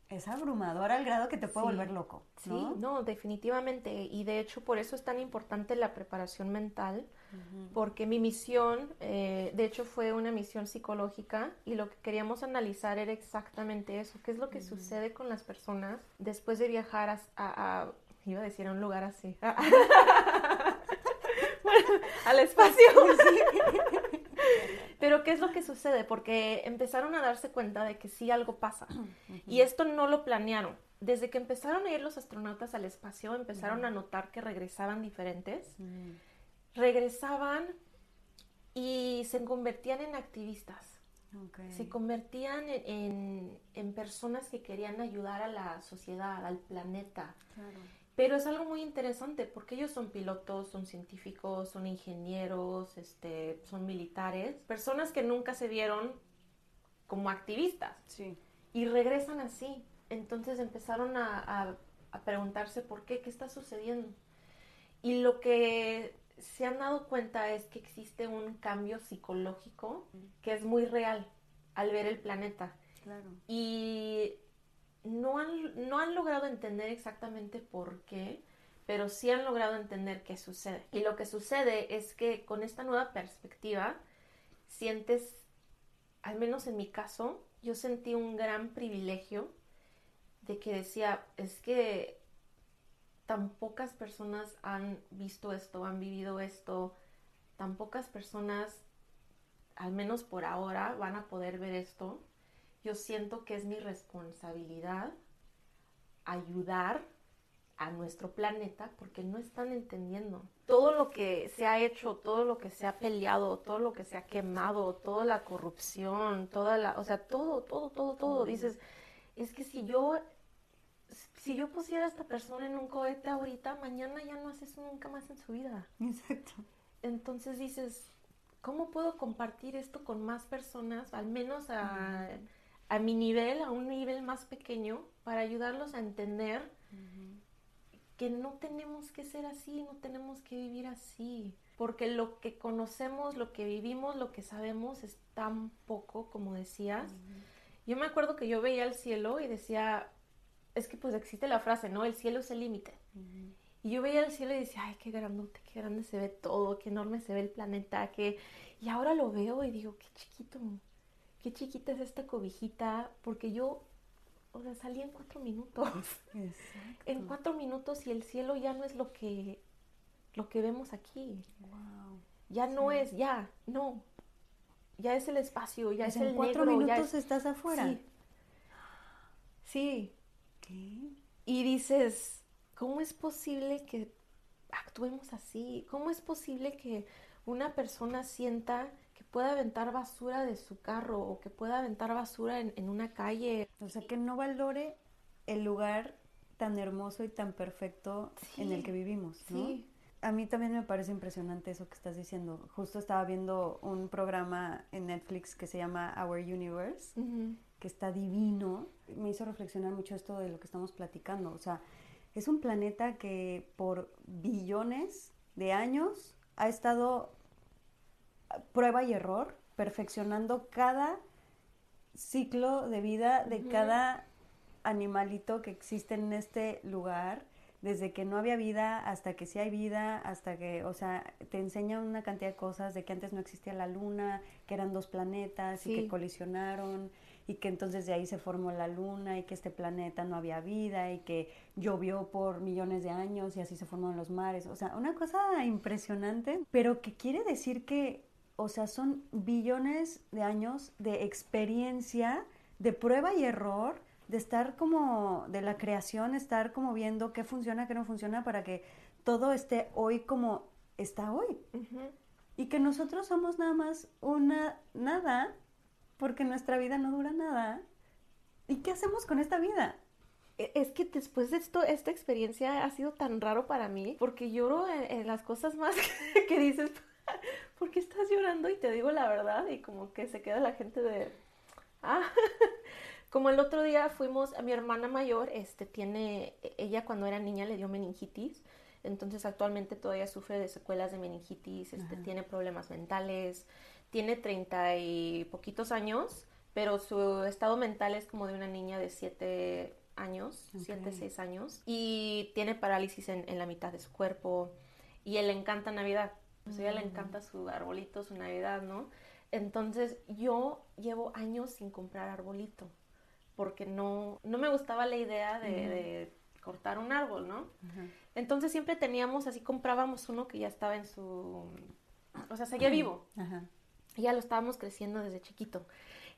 Es abrumador al grado que te puede Sí. volver loco, Sí, ¿no? no, definitivamente. Y de hecho, por eso es tan importante la preparación mental, porque mi misión, eh, de hecho, fue una misión psicológica y lo que queríamos analizar era exactamente eso. ¿Qué es lo que sucede con las personas después de viajar a, a- a- iba a decir a un lugar así, <laughs> Bueno, al espacio? <laughs> Pero ¿qué es lo que sucede? Porque empezaron a darse cuenta de que sí algo pasa. Y esto no lo planearon. Desde que empezaron a ir los astronautas al espacio, empezaron a notar que regresaban diferentes. Regresaban y se convertían en activistas. Se convertían en, en- en personas que querían ayudar a la sociedad, al planeta. Claro. Pero es algo muy interesante porque ellos son pilotos, son científicos, son ingenieros, este, son militares, personas que nunca se vieron como activistas Sí. y regresan así. Entonces empezaron a, a- a preguntarse por qué, qué está sucediendo. Y lo que se han dado cuenta es que existe un cambio psicológico que es muy real al ver el planeta Claro. y no han, no han logrado entender exactamente por qué, pero sí han logrado entender qué sucede. Y lo que sucede es que con esta nueva perspectiva sientes, al menos en mi caso, yo sentí un gran privilegio de que decía, es que tan pocas personas han visto esto, han vivido esto, tan pocas personas, al menos por ahora, van a poder ver esto yo siento que es mi responsabilidad ayudar a nuestro planeta porque no están entendiendo. Todo lo que se ha hecho, todo lo que se ha peleado, todo lo que se ha quemado, toda la corrupción, toda la, o sea, todo, todo, todo, todo. Dices, es que si yo, si yo pusiera a esta persona en un cohete ahorita, mañana ya no hace eso nunca más en su vida. Exacto. Entonces dices, ¿cómo puedo compartir esto con más personas, al menos a, a mi nivel, a un nivel más pequeño, para ayudarlos a entender que no tenemos que ser así, no tenemos que vivir así? Porque lo que conocemos, lo que vivimos, lo que sabemos es tan poco, como decías. Yo me acuerdo que yo veía el cielo y decía, es que pues existe la frase, ¿no? El cielo es el límite. Y yo veía el cielo y decía, ay, qué grandote, qué grande se ve todo, qué enorme se ve el planeta, que... Y ahora lo veo y digo, qué chiquito, qué chiquita es esta cobijita, porque yo, o sea, salí en cuatro minutos. <laughs> Exacto. En cuatro minutos y el cielo ya no es lo que, lo que vemos aquí. Wow. Ya no es, ya, no. Ya es el espacio, ya Pues es en el cuatro negro, ya minutos es- estás afuera. Sí. Sí, Y dices, ¿cómo es posible que actuemos así? ¿Cómo es posible que una persona sienta que pueda aventar basura de su carro o que pueda aventar basura en, en una calle? O sea, que no valore el lugar tan hermoso y tan perfecto en el que vivimos, ¿no? Sí, A mí también me parece impresionante eso que estás diciendo. Justo estaba viendo un programa en Netflix que se llama Our Universe, Ujú. Que está divino. Me hizo reflexionar mucho esto de lo que estamos platicando. O sea, es un planeta que por billones de años ha estado a prueba y error, perfeccionando cada ciclo de vida de cada animalito que existe en este lugar, desde que no había vida hasta que sí hay vida, hasta que, o sea, te enseña una cantidad de cosas de que antes no existía la luna, que eran dos planetas y que colisionaron y que entonces de ahí se formó la luna y que este planeta no había vida y que llovió por millones de años y así se formaron los mares. O sea, una cosa impresionante, pero que quiere decir que, o sea, son billones de años de experiencia, de prueba y error de estar como, de la creación, estar como viendo qué funciona, qué no funciona para que todo esté hoy como está hoy. Y que nosotros somos nada más una nada, porque nuestra vida no dura nada. ¿Y qué hacemos con esta vida? E, es que después de esto, esta experiencia ha sido tan raro para mí, porque lloro en, las cosas más <laughs> que, dices, <laughs> ¿por qué estás llorando? Y te digo la verdad, y como que se queda la gente de, ah, <laughs> como el otro día fuimos, a mi hermana mayor, este, tiene, ella cuando era niña le dio meningitis, entonces actualmente todavía sufre de secuelas de meningitis, este, tiene problemas mentales, tiene treinta y poquitos años, pero su estado mental es como de una niña de siete años, siete, seis años, y tiene parálisis en, la mitad de su cuerpo, y él le encanta Navidad, o sea, a ella le mm. encanta su arbolito, su Navidad, ¿no? Entonces yo llevo años sin comprar arbolito porque no, no me gustaba la idea de, cortar un árbol, ¿no? Entonces siempre teníamos, así comprábamos uno que ya estaba en su, o sea, seguía vivo. Y ya lo estábamos creciendo desde chiquito.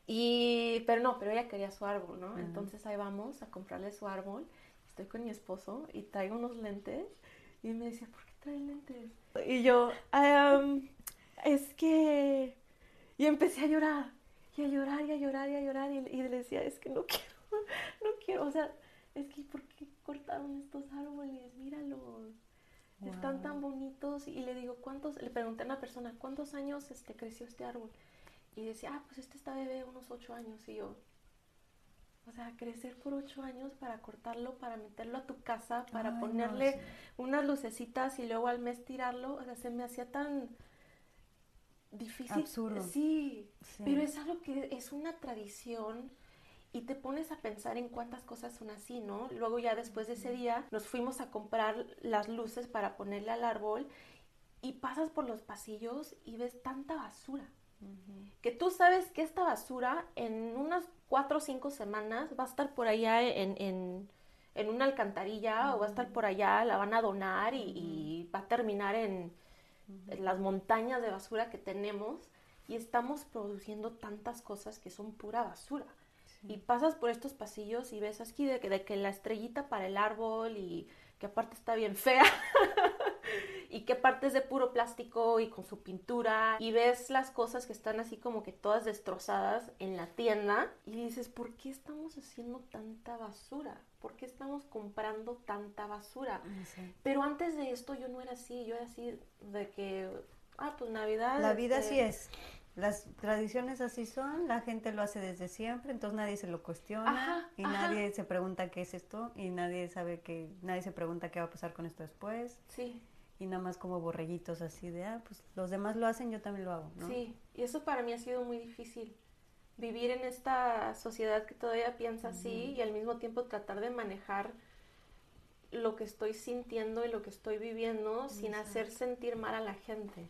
Y, pero no, pero ella quería su árbol, ¿no? Entonces ahí vamos a comprarle su árbol. Estoy con mi esposo y traigo unos lentes. Y me decía, ¿por qué trae lentes? Y yo, es que... Y empecé a llorar y a llorar y a llorar y a llorar y, le decía, es que no <laughs> quiero, no quiero, o sea, es que ¿por qué cortaron estos árboles? Míralos. Están tan bonitos y le digo, ¿cuántos? Le pregunté a una persona, ¿cuántos años este, creció este árbol? Y decía, ah, pues este está bebé unos ocho años. Y yo, o sea, crecer por ocho años para cortarlo, para meterlo a tu casa, para ponerle unas lucecitas y luego al mes tirarlo. O sea, se me hacía tan, difícil. Absurdo. Sí, pero es algo que es una tradición y te pones a pensar en cuántas cosas son así, ¿no? Luego ya después de ese día nos fuimos a comprar las luces para ponerle al árbol y pasas por los pasillos y ves tanta basura. Que tú sabes que esta basura en unas cuatro o cinco semanas va a estar por allá en, en, una alcantarilla o va a estar por allá, la van a donar y va a terminar en, las montañas de basura que tenemos y estamos produciendo tantas cosas que son pura basura. Y pasas por estos pasillos y ves aquí de que, de que la estrellita para el árbol y que aparte está bien fea <laughs> y que aparte es de puro plástico y con su pintura y ves las cosas que están así como que todas destrozadas en la tienda y dices, ¿por qué estamos haciendo tanta basura? ¿Por qué estamos comprando tanta basura? Pero antes de esto yo no era así, yo era así de que, ah, pues Navidad. La vida así este es. Las tradiciones así son, la gente lo hace desde siempre, entonces nadie se lo cuestiona y nadie se pregunta qué es esto y nadie sabe que, nadie se pregunta qué va a pasar con esto después. Sí. Y nada más como borreguitos así de, ah, pues los demás lo hacen, yo también lo hago, ¿no? Sí, y eso para mí ha sido muy difícil vivir en esta sociedad que todavía piensa así y al mismo tiempo tratar de manejar lo que estoy sintiendo y lo que estoy viviendo sin hacer sentir mal a la gente.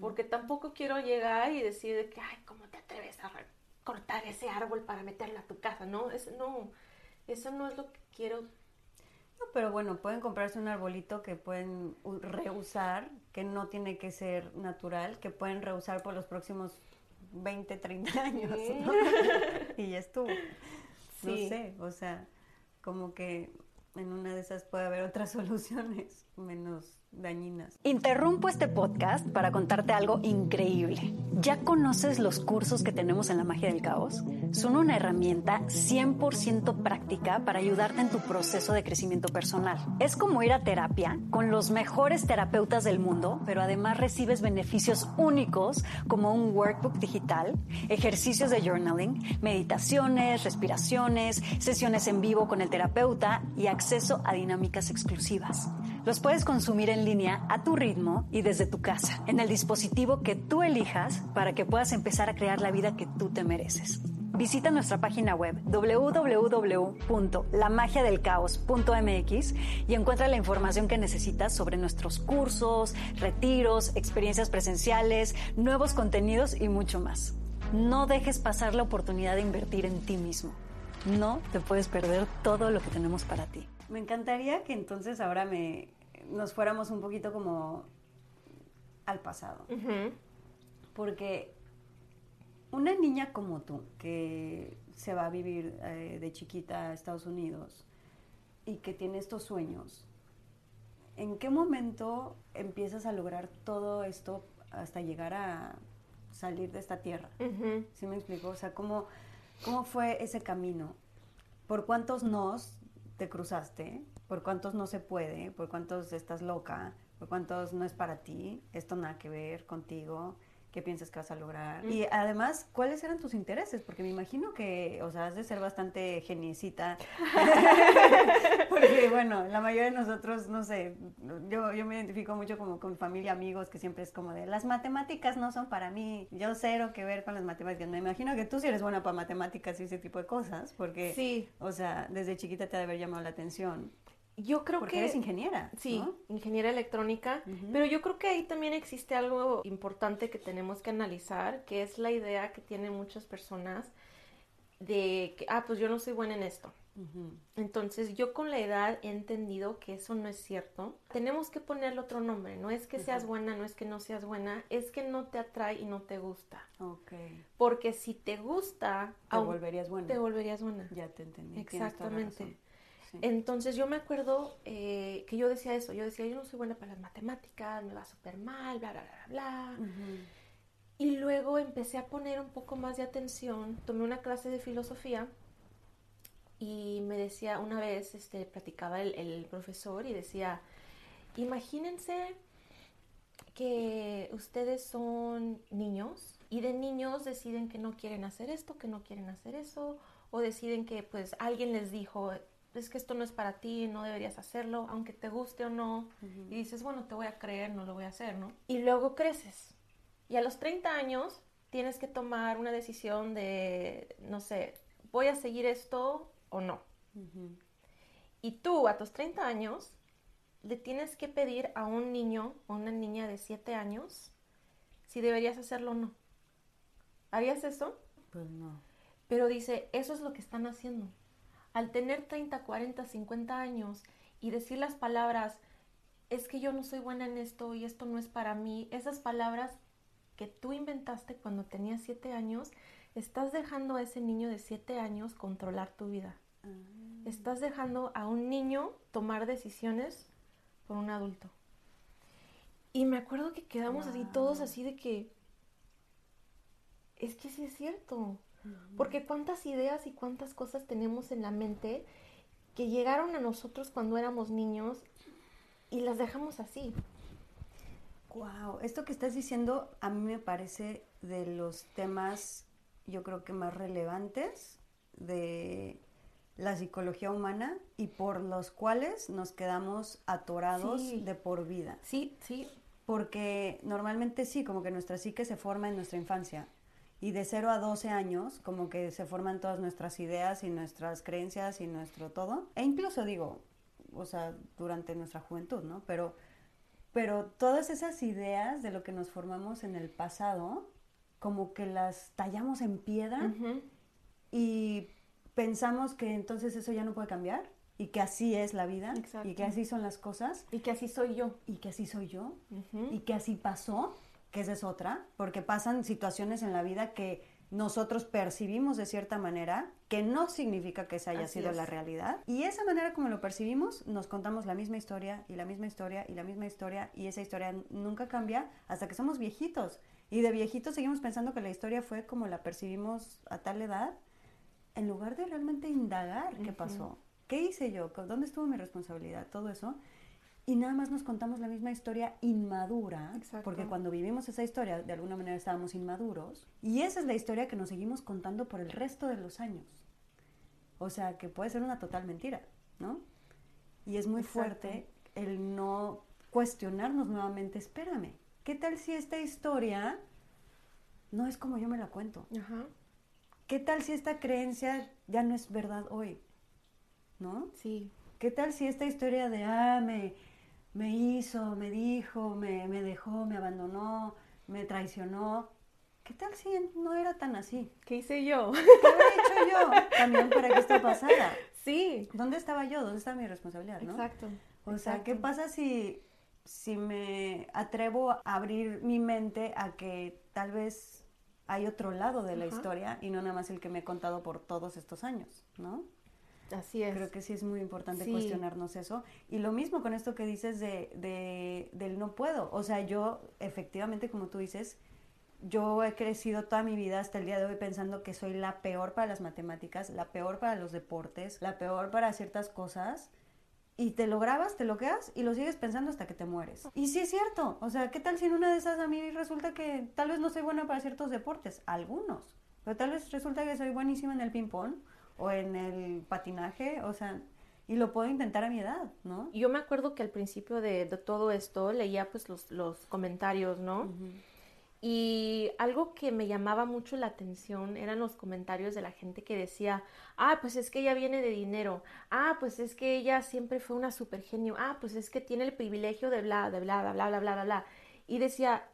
Porque tampoco quiero llegar y decir que, ay, ¿cómo te atreves a cortar ese árbol para meterlo a tu casa? No, eso no, eso no es lo que quiero. No, pero bueno, pueden comprarse un arbolito que pueden reusar, que no tiene que ser natural, que pueden reusar por los próximos 20, 30 <laughs> años, <laughs> y ya estuvo. No sé, o sea, como que en una de esas puede haber otras <laughs> soluciones menos dañinas. Interrumpo este podcast para contarte algo increíble. ¿Ya conoces los cursos que tenemos en la magia del caos? Son una herramienta 100% práctica para ayudarte en tu proceso de crecimiento personal. Es como ir a terapia con los mejores terapeutas del mundo, pero además recibes beneficios únicos como un workbook digital, ejercicios de journaling, meditaciones, respiraciones, sesiones en vivo con el terapeuta y acceso a dinámicas exclusivas. Los puedes consumir en línea a tu ritmo y desde tu casa, en el dispositivo que tú elijas para que puedas empezar a crear la vida que tú te mereces. Visita nuestra página web www.lamagiadelcaos.mx y encuentra la información que necesitas sobre nuestros cursos, retiros, experiencias presenciales, nuevos contenidos y mucho más. No dejes pasar la oportunidad de invertir en ti mismo. No te puedes perder todo lo que tenemos para ti. Me encantaría que entonces ahora me, nos fuéramos un poquito como al pasado. Porque una niña como tú, que se va a vivir eh, de chiquita a Estados Unidos y que tiene estos sueños, ¿en qué momento empiezas a lograr todo esto hasta llegar a salir de esta tierra? ¿Sí me explico? O sea, ¿cómo, ¿cómo fue ese camino? ¿Por cuántos nos te cruzaste? ¿Por cuántos no se puede? ¿Por cuántos estás loca? ¿Por cuántos no es para ti? Esto nada que ver contigo qué piensas que vas a lograr. Y además, ¿cuáles eran tus intereses? Porque me imagino que, o sea, has de ser bastante geniecita. <laughs> Porque, bueno, la mayoría de nosotros, no sé, yo, yo me identifico mucho como con familia, amigos, que siempre es como de, las matemáticas no son para mí, yo cero que ver con las matemáticas. Me imagino que tú sí eres buena para matemáticas y ese tipo de cosas, porque, sí. o sea, desde chiquita te ha de haber llamado la atención. Yo creo Porque que eres ingeniera. Sí, ¿no? ingeniera electrónica, pero yo creo que ahí también existe algo importante que tenemos que analizar, que es la idea que tienen muchas personas de que, ah, pues yo no soy buena en esto. Entonces yo con la edad he entendido que eso no es cierto. Tenemos que ponerle otro nombre, no es que seas buena, no es que no seas buena, es que no te atrae y no te gusta. Ok. Porque si te gusta, Te volverías buena. te volverías buena. Ya te entendí. Exactamente. Sí. Entonces yo me acuerdo eh, que yo decía eso, yo decía, yo no soy buena para las matemáticas, me va súper mal, bla, bla, bla, bla. bla. Ujú. Y luego empecé a poner un poco más de atención, tomé una clase de filosofía y me decía, una vez este, platicaba el, el profesor y decía, imagínense que ustedes son niños y de niños deciden que no quieren hacer esto, que no quieren hacer eso, o deciden que pues alguien les dijo, es que esto no es para ti, no deberías hacerlo, aunque te guste o no, y dices, bueno, te voy a creer, no lo voy a hacer, ¿no? Y luego creces. Y a los 30 años tienes que tomar una decisión de, no sé, voy a seguir esto o no. Y tú a tus 30 años le tienes que pedir a un niño o una niña de 7 años si deberías hacerlo o no. ¿Harías eso? Pues no. Pero dice, eso es lo que están haciendo. Al tener 30, 40, 50 años y decir las palabras, es que yo no soy buena en esto y esto no es para mí, esas palabras que tú inventaste cuando tenías 7 años, estás dejando a ese niño de 7 años controlar tu vida. Ah. Estás dejando a un niño tomar decisiones por un adulto. Y me acuerdo que quedamos así todos así de que es que sí es cierto. Porque cuántas ideas y cuántas cosas tenemos en la mente que llegaron a nosotros cuando éramos niños y las dejamos así. Wow, esto que estás diciendo a mí me parece de los temas, yo creo que más relevantes de la psicología humana y por los cuales nos quedamos atorados Sí. de por vida. Sí, sí, Porque normalmente sí, como que nuestra psique se forma en nuestra infancia. Y de 0 a 12 años, como que se forman todas nuestras ideas y nuestras creencias y nuestro todo. E incluso digo, o sea, durante nuestra juventud, ¿no? Pero, pero todas esas ideas de lo que nos formamos en el pasado, como que las tallamos en piedra Ujú. y pensamos que entonces eso ya no puede cambiar y que así es la vida y Exacto. que así son las cosas y que así soy yo. y que así soy yo y que así pasó, que esa es otra, porque pasan situaciones en la vida que nosotros percibimos de cierta manera, que no significa que esa haya Así sido es. la realidad. Y esa manera como lo percibimos, nos contamos la misma historia y la misma historia y la misma historia y esa historia nunca cambia hasta que somos viejitos. Y de viejitos seguimos pensando que la historia fue como la percibimos a tal edad, en lugar de realmente indagar qué pasó. ¿Qué hice yo? ¿Dónde estuvo mi responsabilidad? Todo eso. Y nada más nos contamos la misma historia inmadura, Exacto. porque cuando vivimos esa historia, de alguna manera estábamos inmaduros. Y esa es la historia que nos seguimos contando por el resto de los años. O sea, que puede ser una total mentira, ¿no? Y es muy Exacto. fuerte el no cuestionarnos nuevamente, espérame, ¿qué tal si esta historia no es como yo me la cuento? Ajá. ¿qué tal si esta creencia ya no es verdad hoy? ¿No? Sí. ¿Qué tal si esta historia de, ah, me, me hizo, me dijo, me, me dejó, me abandonó, me traicionó? ¿Qué tal si no era tan así? ¿Qué hice yo? ¿Qué habría hecho yo también para que esto pasara? <laughs> Sí. ¿Dónde estaba yo? ¿Dónde está mi responsabilidad? ¿no? Exacto. O sea, ¿qué pasa si, si me atrevo a abrir mi mente a que tal vez hay otro lado de la Ajá. historia y no nada más el que me he contado por todos estos años, ¿no? Así es. Creo que sí es muy importante Sí. cuestionarnos eso. Y lo mismo con esto que dices de, de- del no puedo. O sea, yo efectivamente, como tú dices, yo he crecido toda mi vida hasta el día de hoy pensando que soy la peor para las matemáticas, la peor para los deportes, la peor para ciertas cosas. Y te lo grabas, te lo quedas y lo sigues pensando hasta que te mueres. Y sí es cierto. O sea, ¿qué tal si en una de esas a mí resulta que tal vez no soy buena para ciertos deportes? Algunos. Pero tal vez resulta que soy buenísima en el ping-pong o en el patinaje. O sea, y lo puedo intentar a mi edad, ¿no? Yo me acuerdo que al principio de, de todo esto leía pues los, los comentarios, ¿no? Y algo que me llamaba mucho la atención eran los comentarios de la gente que decía, ah, pues es que ella viene de dinero, ah, pues es que ella siempre fue una super genio, ah, pues es que tiene el privilegio de bla, de bla, bla, bla, bla, bla, bla. Y decía,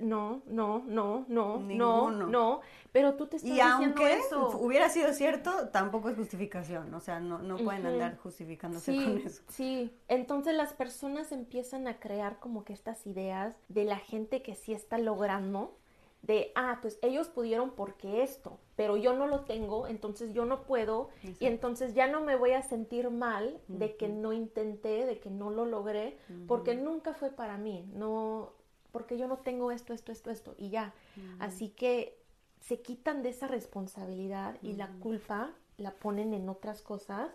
no, no, no, no, Ninguno. no, no, pero tú te estás Y diciendo aunque eso. hubiera sido cierto, tampoco es justificación. O sea, no, no pueden andar justificándose Sí, con eso. sí. Entonces las personas empiezan a crear como que estas ideas de la gente que sí está logrando, de, ah, pues ellos pudieron porque esto, pero yo no lo tengo, entonces yo no puedo, y entonces ya no me voy a sentir mal de que no intenté, de que no lo logré, porque nunca fue para mí, no, porque yo no tengo esto, esto, esto, esto, y ya. Así que se quitan de esa responsabilidad y la culpa la ponen en otras cosas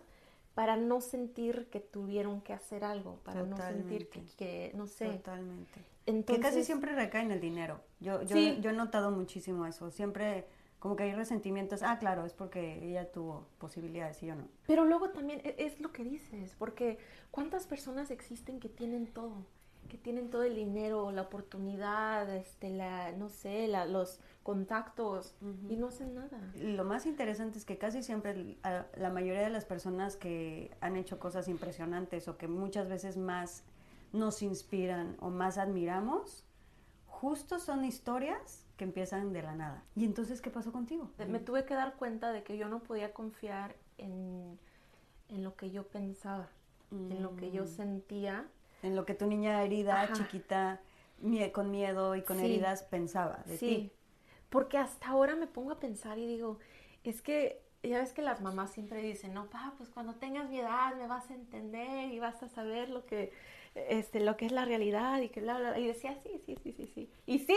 para no sentir que tuvieron que hacer algo, para no sentir que, no sé. Totalmente. Entonces, que casi siempre recae en el dinero. Yo, yo, Sí. yo he notado muchísimo eso. Siempre como que hay resentimientos. Ah, claro, es porque ella tuvo posibilidades y yo no. Pero luego también e- es lo que dices, porque ¿cuántas personas existen que tienen todo? Que tienen todo el dinero, la oportunidad, este, la, no sé, la- los contactos y no hacen nada. Lo más interesante es que casi siempre el- a- la mayoría de las personas que han hecho cosas impresionantes o que muchas veces más nos inspiran o más admiramos, justo son historias que empiezan de la nada. ¿Y entonces qué pasó contigo? Me tuve que dar cuenta de que yo no podía confiar en, en lo que yo pensaba, en lo que yo sentía. En lo que tu niña herida, Ajá. chiquita, mie- con miedo y con Sí. heridas pensaba de Sí, ti. porque hasta ahora me pongo a pensar y digo, es que ya ves que las mamás siempre dicen, no, pa, pues cuando tengas mi edad me vas a entender y vas a saber lo que, este, lo que es la realidad y que bla, bla, bla. Y decía, sí, sí, sí, sí, sí. Y sí,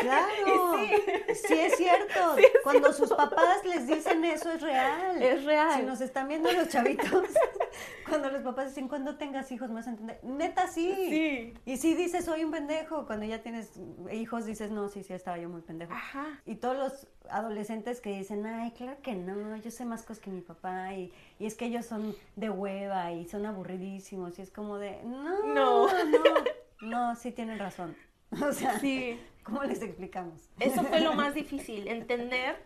Claro, <laughs> Y sí. es cierto. <laughs> Cuando sus papás les dicen eso es real. Es real. Si nos están viendo los chavitos, <laughs> cuando los papás dicen cuando tengas hijos a entender. Neta sí. Sí. Y sí dices soy un pendejo. Cuando ya tienes hijos dices no, sí, sí estaba yo muy pendejo. Ajá. Y todos los adolescentes que dicen, ay, claro que no, yo sé más cosas que mi papá y, y es que ellos son de hueva y son aburridísimos y es como de, no, No. no, <laughs> no, sí tienen razón. <laughs> O sea, Sí. ¿cómo les explicamos? Eso fue lo más <laughs> difícil, entender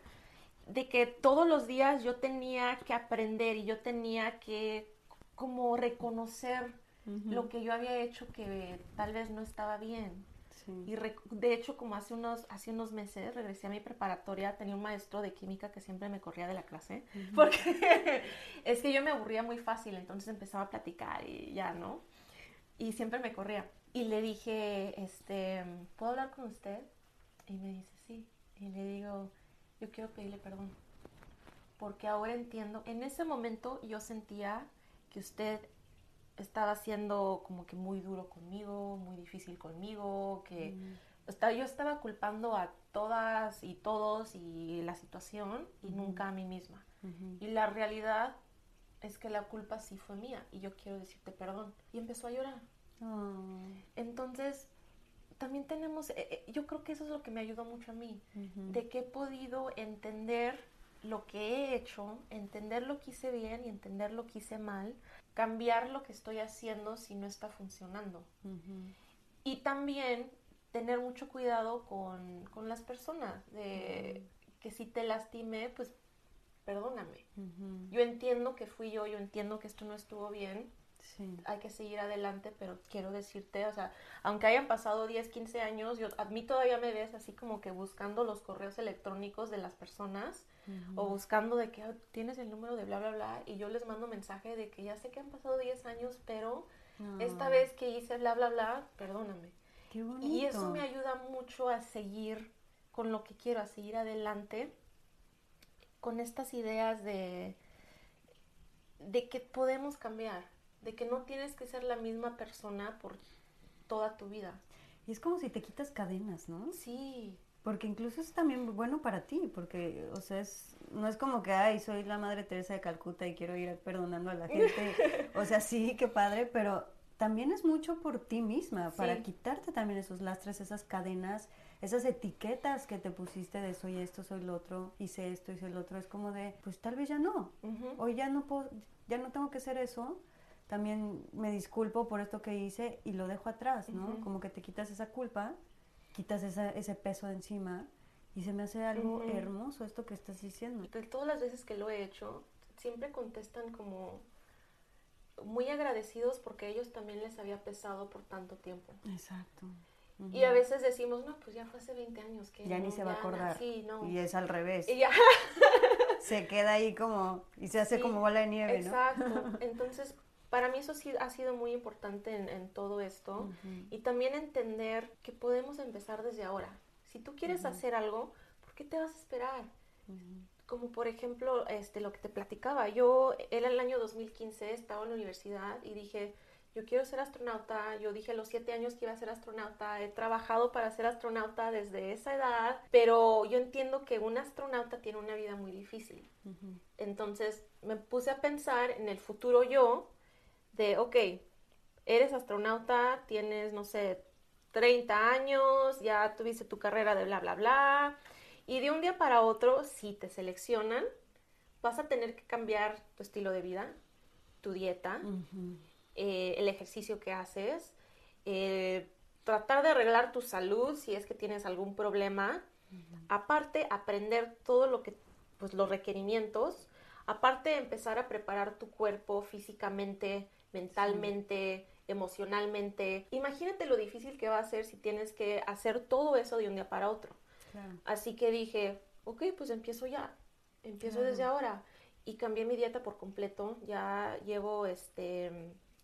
de que todos los días yo tenía que aprender y yo tenía que como reconocer lo que yo había hecho que tal vez no estaba bien. Sí. Y de hecho, como hace unos, hace unos meses regresé a mi preparatoria, tenía un maestro de química que siempre me corría de la clase, porque <laughs> es que yo me aburría muy fácil, entonces empezaba a platicar y ya, ¿no? Y siempre me corría. Y le dije, este, ¿puedo hablar con usted? Y me dice, sí. Y le digo, yo quiero pedirle perdón. Porque ahora entiendo, en ese momento yo sentía que usted estaba siendo como que muy duro conmigo, muy difícil conmigo, que esta- yo estaba culpando a todas y todos y la situación y nunca a mí misma. Y la realidad es que la culpa sí fue mía y yo quiero decirte perdón. Y empezó a llorar. Oh, Entonces, también tenemos, eh, eh, yo creo que eso es lo que me ayudó mucho a mí, de que he podido entender lo que he hecho, entender lo que hice bien y entender lo que hice mal, cambiar lo que estoy haciendo si no está funcionando. Y también tener mucho cuidado con, con las personas, de que si te lastimé, pues perdóname. Yo entiendo que fui yo, yo entiendo que esto no estuvo bien. Hay que seguir adelante, pero quiero decirte, o sea, aunque hayan pasado 10, 15 años, yo, a mí todavía me ves así como que buscando los correos electrónicos de las personas o buscando de que tienes el número de bla, bla, bla, y yo les mando mensaje de que ya sé que han pasado 10 años, pero esta vez que hice bla, bla, bla, perdóname. Y eso me ayuda mucho a seguir con lo que quiero, a seguir adelante con estas ideas de, de que podemos cambiar, de que no tienes que ser la misma persona por toda tu vida. Y es como si te quitas cadenas, ¿no? Sí. Porque incluso es también bueno para ti, porque, o sea, es, no es como que, ay, soy la Madre Teresa de Calcuta y quiero ir perdonando a la gente. <laughs> o sea, sí, qué padre, pero también es mucho por ti misma, para quitarte también esos lastres, esas cadenas, esas etiquetas que te pusiste de soy esto, soy lo otro, hice esto, hice lo otro, es como de, pues tal vez ya no, hoy ya no puedo, ya no tengo que ser eso, también me disculpo por esto que hice y lo dejo atrás, ¿no? Como que te quitas esa culpa, quitas ese peso de encima y se me hace algo hermoso esto que estás diciendo. De todas las veces que lo he hecho, siempre contestan como muy agradecidos porque ellos también les había pesado por tanto tiempo. Exacto. Y a veces decimos, no, pues ya fue hace 20 años que... Ya ni se va a acordar. Sí, no. Y es al revés. Y ya. se queda ahí como, y se hace como bola de nieve, exacto. ¿no? Exacto. <laughs> Entonces, para mí eso sí ha sido muy importante en, todo esto. Y también entender que podemos empezar desde ahora. Si tú quieres hacer algo, ¿por qué te vas a esperar? como por ejemplo este lo que te platicaba. Yo era el año 2015 estaba en la universidad y dije yo quiero ser astronauta yo dije a los siete años que iba a ser astronauta. He trabajado para ser astronauta desde esa edad pero yo entiendo que un astronauta tiene una vida muy difícil. Entonces me puse a pensar en el futuro yo de ok eres astronauta tienes no sé 30 años ya tuviste tu carrera de bla bla bla y de un día para otro, si te seleccionan, vas a tener que cambiar tu estilo de vida, tu dieta, eh, el ejercicio que haces, eh, tratar de arreglar tu salud si es que tienes algún problema. Aparte, aprender todo lo que, pues los requerimientos. Aparte, empezar a preparar tu cuerpo físicamente, mentalmente, emocionalmente. Imagínate lo difícil que va a ser si tienes que hacer todo eso de un día para otro. Así que dije, ok, pues empiezo ya, empiezo desde ahora. Y cambié mi dieta por completo. Ya llevo, este,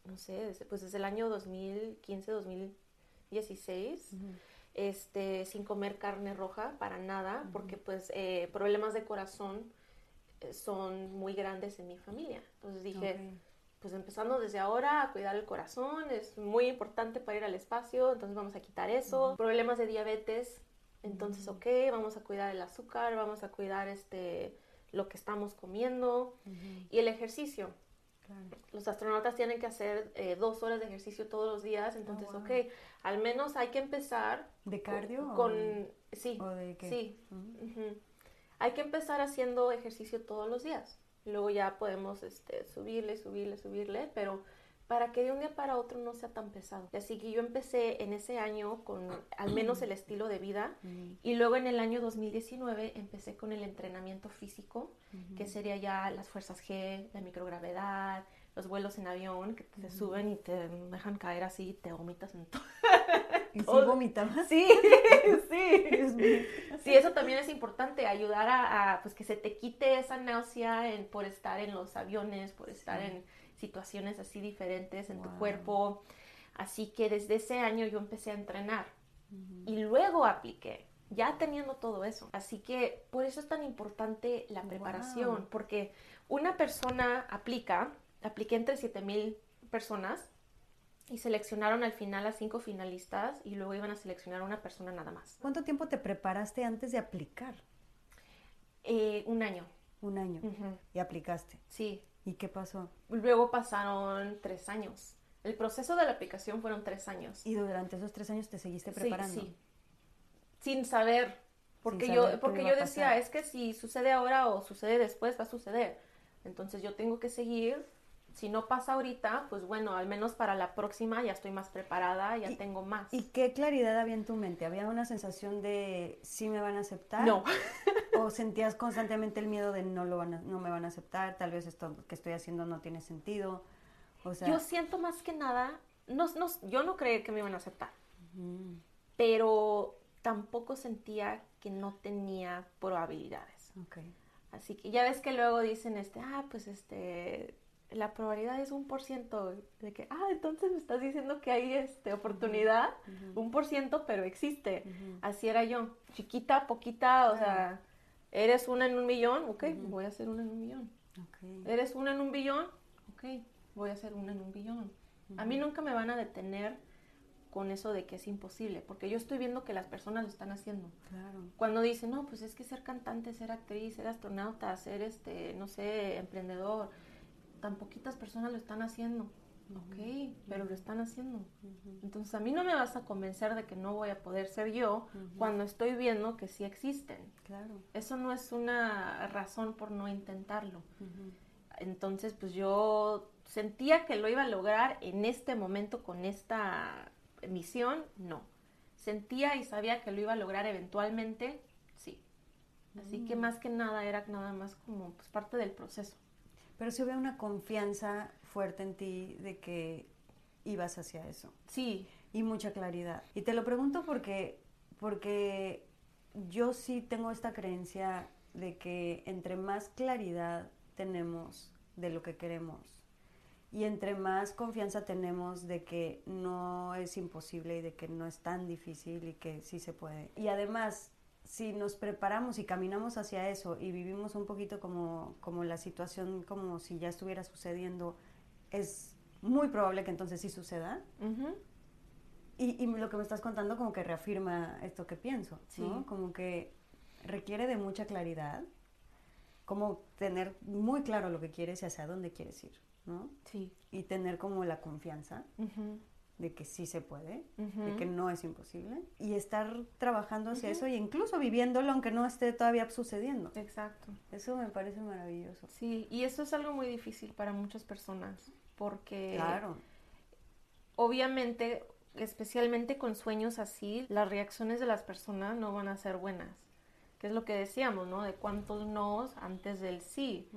no sé, pues desde el año 2015, 2016, este, sin comer carne roja para nada, porque pues eh, problemas de corazón eh, son muy grandes en mi familia. Entonces dije, pues empezando desde ahora a cuidar el corazón, es muy importante para ir al espacio, entonces vamos a quitar eso. Problemas de diabetes, entonces, ok, vamos a cuidar el azúcar, vamos a cuidar este, lo que estamos comiendo y el ejercicio. Los astronautas tienen que hacer eh, dos horas de ejercicio todos los días, entonces, oh, ok, al menos hay que empezar. ¿De cardio? Con, sí. Sí. Hay que empezar haciendo ejercicio todos los días. Luego ya podemos este, subirle, subirle, subirle, pero para que de un día para otro no sea tan pesado. Así que yo empecé en ese año con al menos el estilo de vida <clears throat> y luego en el año 2019 empecé con el entrenamiento físico, que sería ya las fuerzas G, la microgravedad, los vuelos en avión que te suben y te dejan caer así te vomitas en todo. <laughs> ¿Y si vomitabas? Sí, sí. <laughs> Sí, eso también es importante, ayudar a, pues que se te quite esa náusea en, por estar en los aviones, por estar en situaciones así diferentes en tu cuerpo. Así que desde ese año yo empecé a entrenar y luego apliqué, ya teniendo todo eso. Así que por eso es tan importante la preparación, porque una persona aplica, apliqué entre 7000 personas y seleccionaron al final a cinco finalistas y luego iban a seleccionar a una persona nada más. ¿Cuánto tiempo te preparaste antes de aplicar? Eh, un año. Un año. ¿Y aplicaste? Sí. ¿Y qué pasó? Luego pasaron tres años. El proceso de la aplicación fueron tres años. ¿Y durante esos tres años te seguiste preparando? Sí, Sin saber. Porque yo, porque yo decía, es que si sucede ahora o sucede después, va a suceder. Entonces yo tengo que seguir. Si no pasa ahorita, pues bueno, al menos para la próxima ya estoy más preparada, ya tengo más. ¿Y qué claridad había en tu mente? ¿Había una sensación de sí me van a aceptar? No. o sentías constantemente el miedo de no lo van a- no me van a aceptar, tal vez esto que estoy haciendo no tiene sentido. O sea, Yo siento más que nada, no, no, yo no creía que me iban a aceptar, pero tampoco sentía que no tenía probabilidades. ok. Así que ya ves que luego dicen, este, ah, pues este, la probabilidad es un por ciento de que, ah, entonces me estás diciendo que hay este oportunidad, un por ciento, pero existe. Así era yo, chiquita, poquita, o sea, eres una en un millón, ok, voy a ser una en un millón. Ok. Eres una en un billón, ok, voy a ser una en un billón. A mí nunca me van a detener con eso de que es imposible, porque yo estoy viendo que las personas lo están haciendo. Claro. Cuando dicen, no, pues es que ser cantante, ser actriz, ser astronauta, ser, este, no sé, emprendedor, tan poquitas personas lo están haciendo. Ok, pero lo están haciendo. Entonces a mí no me vas a convencer de que no voy a poder ser yo cuando estoy viendo que sí existen. Claro. Eso no es una razón por no intentarlo. Entonces, pues yo sentía que lo iba a lograr en este momento con esta misión, no. Sentía y sabía que lo iba a lograr eventualmente, sí. Así que más que nada era nada más como pues, parte del proceso. Pero se ve una confianza fuerte en ti de que ibas hacia eso. Sí, y mucha claridad. Y te lo pregunto porque, porque yo sí tengo esta creencia de que entre más claridad tenemos de lo que queremos y entre más confianza tenemos de que no es imposible y de que no es tan difícil y que sí se puede. Y además, si nos preparamos y caminamos hacia eso y vivimos un poquito como, como la situación como si ya estuviera sucediendo, es muy probable que entonces sí suceda. Y, y lo que me estás contando como que reafirma esto que pienso, ¿no? Sí. Como que requiere de mucha claridad, como tener muy claro lo que quieres y hacia dónde quieres ir, ¿no? sí. Y tener como la confianza de que sí se puede, de que no es imposible, y estar trabajando hacia eso y incluso viviéndolo aunque no esté todavía sucediendo. Exacto. Eso me parece maravilloso. Sí, y eso es algo muy difícil para muchas personas, porque Claro, obviamente, especialmente con sueños así, las reacciones de las personas no van a ser buenas. Que es lo que decíamos, ¿no? De cuántos nos antes del sí.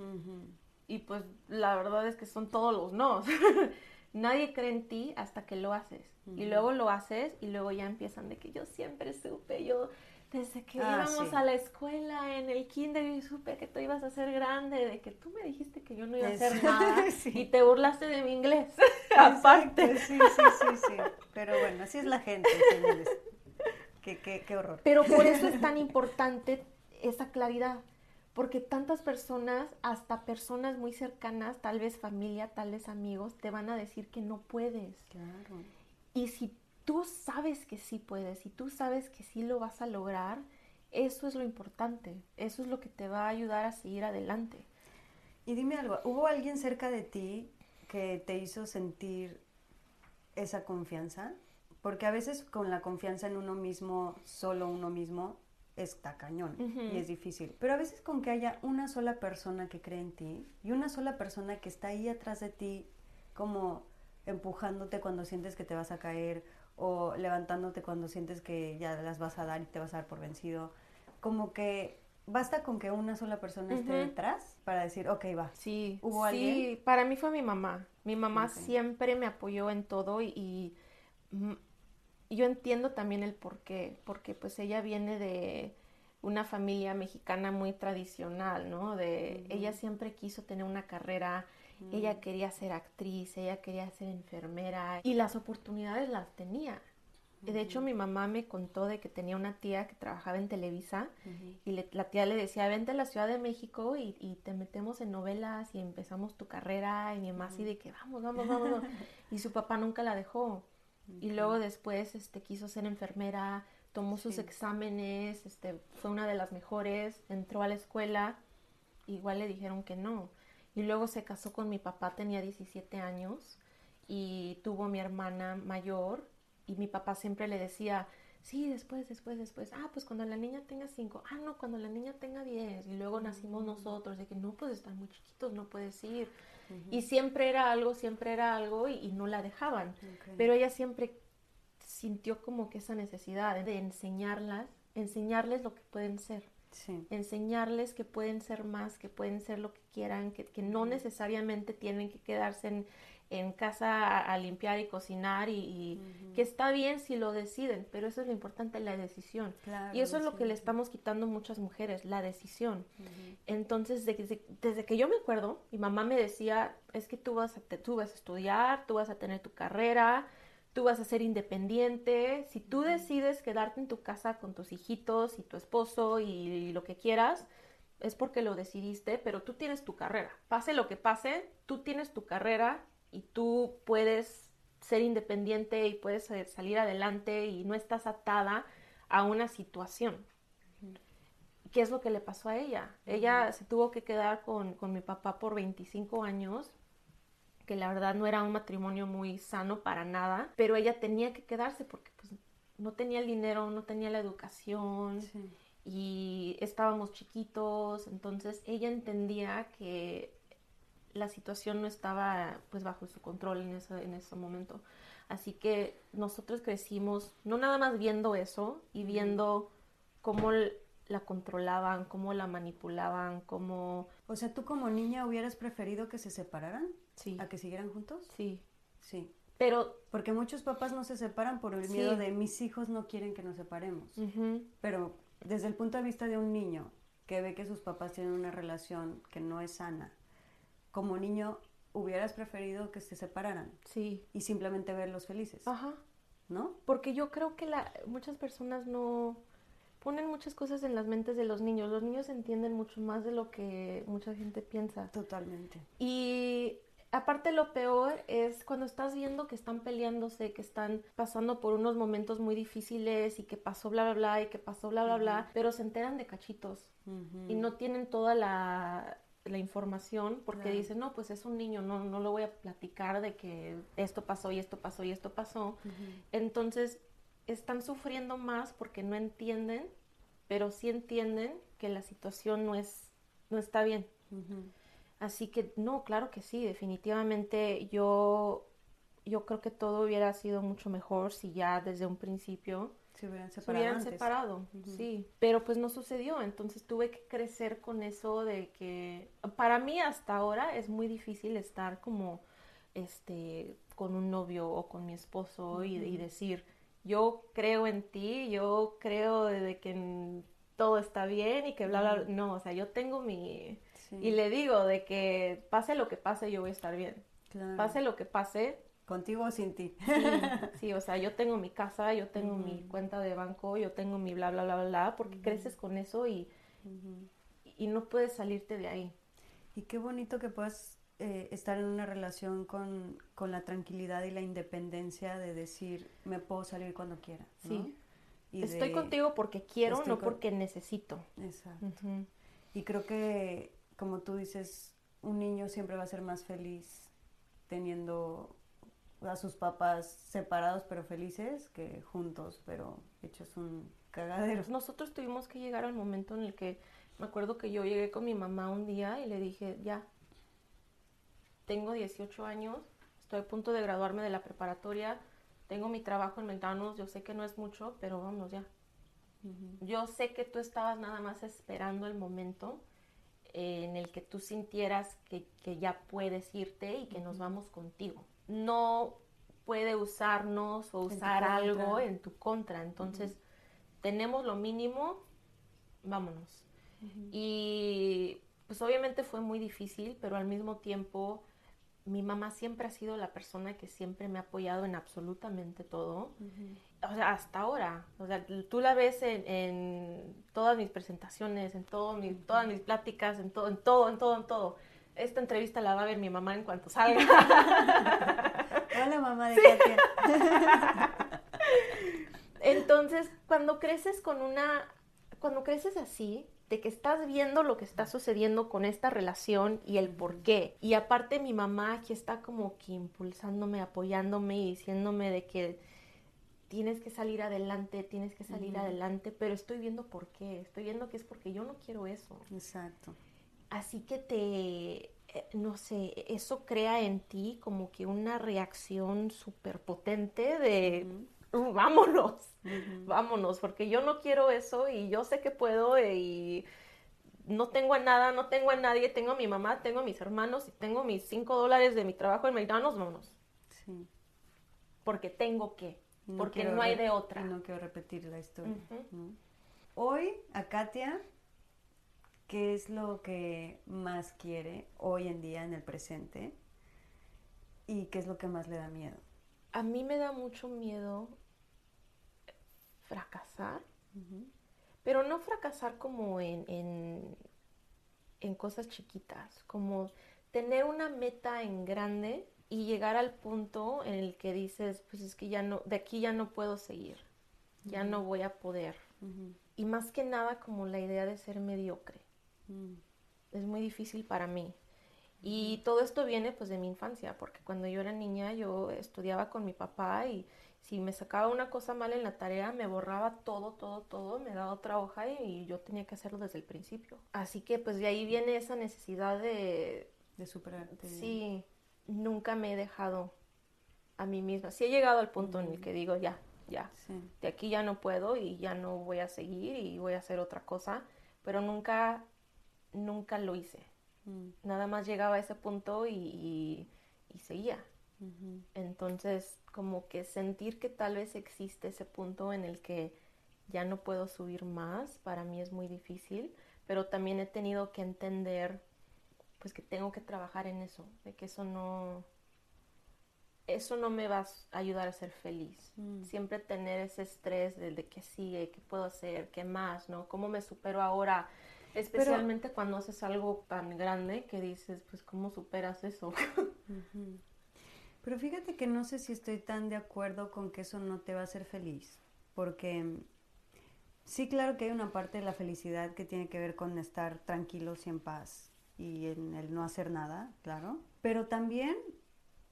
Y pues la verdad es que son todos los nos. <laughs> Nadie cree en ti hasta que lo haces. Y luego lo haces y luego ya empiezan de que yo siempre supe, yo desde que Ah, íbamos sí. a la escuela, en el kinder, yo supe que tú ibas a ser grande, de que tú me dijiste que yo no iba a hacer nada <laughs> sí. y te burlaste de mi inglés. <laughs> Aparte. Sí, sí, sí, sí. Pero bueno, así es la gente, señores. Qué, qué, qué horror. Pero por eso es <laughs> tan importante esa claridad, porque tantas personas, hasta personas muy cercanas, tal vez familia, tal vez amigos, te van a decir que no puedes. Claro. Y si tú sabes que sí puedes, si tú sabes que sí lo vas a lograr, eso es lo importante, eso es lo que te va a ayudar a seguir adelante. Y dime algo, ¿hubo alguien cerca de ti que te hizo sentir esa confianza? Porque a veces con la confianza en uno mismo, solo uno mismo, está cañón y es difícil. Pero a veces con que haya una sola persona que cree en ti y una sola persona que está ahí atrás de ti, como empujándote cuando sientes que te vas a caer o levantándote cuando sientes que ya las vas a dar y te vas a dar por vencido, como que basta con que una sola persona esté detrás para decir, ok, va. Sí, ¿Hubo sí, alguien? para mí fue mi mamá. Mi mamá siempre me apoyó en todo y, y, mm, yo entiendo también el por qué, porque pues ella viene de una familia mexicana muy tradicional, ¿no? De ella siempre quiso tener una carrera, ella quería ser actriz, ella quería ser enfermera y las oportunidades las tenía. De hecho, mi mamá me contó de que tenía una tía que trabajaba en Televisa y le- la tía le decía, vente a la Ciudad de México y, y te metemos en novelas y empezamos tu carrera. Y mi mamá así de que vamos, vamos. vamos". <laughs> y su papá nunca la dejó. Y luego después este, quiso ser enfermera, tomó sus Sí. exámenes, este, fue una de las mejores, entró a la escuela, igual le dijeron que no. Y luego se casó con mi papá, tenía 17 años y tuvo mi hermana mayor y mi papá siempre le decía, sí, después, después, después, ah, pues cuando la niña tenga 5, ah, no, cuando la niña tenga 10 y luego nacimos nosotros, de que no, pues están muy chiquitos, no puedes ir. Y siempre era algo, siempre era algo y, y no la dejaban. Pero ella siempre sintió como que esa necesidad de enseñarlas, enseñarles lo que pueden ser. Enseñarles que pueden ser más, que pueden ser lo que quieran, que, que no necesariamente tienen que quedarse en, en casa a, limpiar y cocinar y, que está bien si lo deciden, pero eso es lo importante, la decisión. y eso es lo que le estamos quitando muchas mujeres, la decisión. Entonces, desde, desde, que yo me acuerdo, mi mamá me decía, es que tú vas, a, tú vas a estudiar, tú vas a tener tu carrera, tú vas a ser independiente, si tú decides quedarte en tu casa con tus hijitos y tu esposo y lo que quieras, es porque lo decidiste, pero tú tienes tu carrera. Pase lo que pase, tú tienes tu carrera y tú puedes ser independiente y puedes eh, salir adelante y no estás atada a una situación. ¿Qué es lo que le pasó a ella? Ella se tuvo que quedar con, con, mi papá por 25 años, que la verdad no era un matrimonio muy sano para nada, pero ella tenía que quedarse porque pues, no tenía el dinero, no tenía la educación y estábamos chiquitos, entonces ella entendía que la situación no estaba pues bajo su control en ese, en ese momento. Así que nosotros crecimos no nada más viendo eso y viendo cómo la controlaban, cómo la manipulaban, cómo... O sea, ¿tú como niña hubieras preferido que se separaran? Sí. ¿A que siguieran juntos? Sí. Sí. Pero... Porque muchos papás no se separan por el miedo de mis hijos no quieren que nos separemos. Pero desde el punto de vista de un niño que ve que sus papás tienen una relación que no es sana como niño hubieras preferido que se separaran. Sí. Y simplemente verlos felices. Ajá. ¿No? Porque yo creo que la, muchas personas no ponen muchas cosas en las mentes de los niños. Los niños entienden mucho más de lo que mucha gente piensa. Totalmente. Y aparte lo peor es cuando estás viendo que están peleándose, que están pasando por unos momentos muy difíciles y que pasó bla bla bla y que pasó bla bla bla, pero se enteran de cachitos y no tienen toda la la información porque dicen, no, pues es un niño, no, no lo voy a platicar de que esto pasó y esto pasó y esto pasó. Entonces, están sufriendo más porque no entienden, pero sí entienden que la situación no es, no está bien. Así que, no, claro que sí, definitivamente yo, yo creo que todo hubiera sido mucho mejor si ya desde un principio se hubieran separado. hubieran separado, sí. Pero pues no sucedió, entonces tuve que crecer con eso de que para mí hasta ahora es muy difícil estar como este con un novio o con mi esposo y, decir yo creo en ti, yo creo de que todo está bien y que bla bla, no, o sea, yo tengo mi y le digo de que pase lo que pase yo voy a estar bien. Pase lo que pase, Contigo o sin ti. <laughs> Sí, o sea, yo tengo mi casa, yo tengo mi cuenta de banco, yo tengo mi bla, bla, bla, bla, porque creces con eso y, y no puedes salirte de ahí. Y qué bonito que puedas eh, estar en una relación con, con, la tranquilidad y la independencia de decir, me puedo salir cuando quiera. Sí. Y estoy contigo porque quiero, no porque necesito. Exacto. Y creo que, como tú dices, un niño siempre va a ser más feliz teniendo a sus papás separados pero felices que juntos pero hechos un cagadero. Nosotros tuvimos que llegar al momento en el que me acuerdo que yo llegué con mi mamá un día y le dije, ya, tengo 18 años, estoy a punto de graduarme de la preparatoria, tengo mi trabajo en Mentanos, yo sé que no es mucho, pero vamos ya. Yo sé que tú estabas nada más esperando el momento en el que tú sintieras que, que ya puedes irte y que nos vamos contigo no puede usarnos o usar algo en tu contra. Entonces, tenemos lo mínimo, vámonos. Y pues obviamente fue muy difícil, pero al mismo tiempo mi mamá siempre ha sido la persona que siempre me ha apoyado en absolutamente todo. O sea, hasta ahora. O sea, tú la ves en, todas mis presentaciones, en todo todas mis pláticas, en todo, en todo, en todo, en todo esta entrevista la va a ver mi mamá en cuanto salga. <laughs> Hola mamá de Katia. Entonces, cuando creces con una, cuando creces así, de que estás viendo lo que está sucediendo con esta relación y el por qué. Y aparte mi mamá aquí está como que impulsándome, apoyándome y diciéndome de que tienes que salir adelante, tienes que salir adelante, pero estoy viendo por qué, estoy viendo que es porque yo no quiero eso. Exacto. Así que te, eh, no sé, eso crea en ti como que una reacción súper potente de vámonos, vámonos, porque yo no quiero eso y yo sé que puedo y no tengo a nada, no tengo a nadie, tengo a mi mamá, tengo a mis hermanos y tengo mis cinco dólares de mi trabajo en McDonald's, vámonos. Sí. Porque tengo que, porque no hay de otra. no quiero repetir la historia. Hoy, a Katia, ¿qué es lo que más quiere hoy en día, en el presente? ¿Y qué es lo que más le da miedo? A mí me da mucho miedo fracasar, pero no fracasar como en, en, cosas chiquitas, como tener una meta en grande y llegar al punto en el que dices, pues es que ya no, de aquí ya no puedo seguir, ya no voy a poder. Y más que nada como la idea de ser mediocre. Es muy difícil para mí. Y todo esto viene pues de mi infancia, porque cuando yo era niña yo estudiaba con mi papá y si me sacaba una cosa mal en la tarea, me borraba todo, todo, todo, me daba otra hoja y, yo tenía que hacerlo desde el principio. Así que pues de ahí viene esa necesidad de... De superarte. Sí, nunca me he dejado a mí misma. Sí he llegado al punto en el que digo, ya, ya, de aquí ya no puedo y ya no voy a seguir y voy a hacer otra cosa, pero nunca, nunca lo hice. Mm. Nada más llegaba a ese punto y, seguía. Entonces, como que sentir que tal vez existe ese punto en el que ya no puedo subir más, para mí es muy difícil, pero también he tenido que entender pues que tengo que trabajar en eso, de que eso no eso no me va a ayudar a ser feliz. Mm. Siempre tener ese estrés de, de qué sigue, qué puedo hacer, qué más, ¿no? ¿Cómo me supero ahora? Especialmente cuando haces algo tan grande que dices, pues, ¿cómo superas eso? <laughs> Pero fíjate que no sé si estoy tan de acuerdo con que eso no te va a hacer feliz, porque sí, claro que hay una parte de la felicidad que tiene que ver con estar tranquilos y en paz y en el no hacer nada, claro, pero también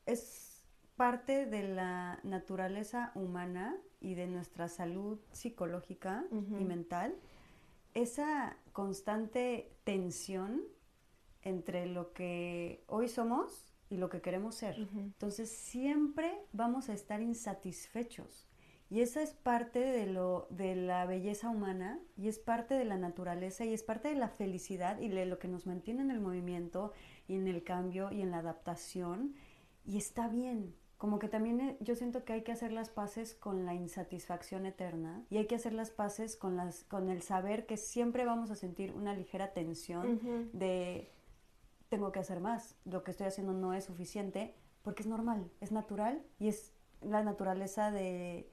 es parte de la naturaleza humana y de nuestra salud psicológica y mental esa constante tensión entre lo que hoy somos y lo que queremos ser. Entonces siempre vamos a estar insatisfechos. Y esa es parte de, lo, de la belleza humana y es parte de la naturaleza y es parte de la felicidad y de lo que nos mantiene en el movimiento y en el cambio y en la adaptación. Y está bien, como que también eh, yo siento que hay que hacer las paces con la insatisfacción eterna y hay que hacer las paces con las con el saber que siempre vamos a sentir una ligera tensión de tengo que hacer más, lo que estoy haciendo no es suficiente, porque es normal, es natural y es la naturaleza de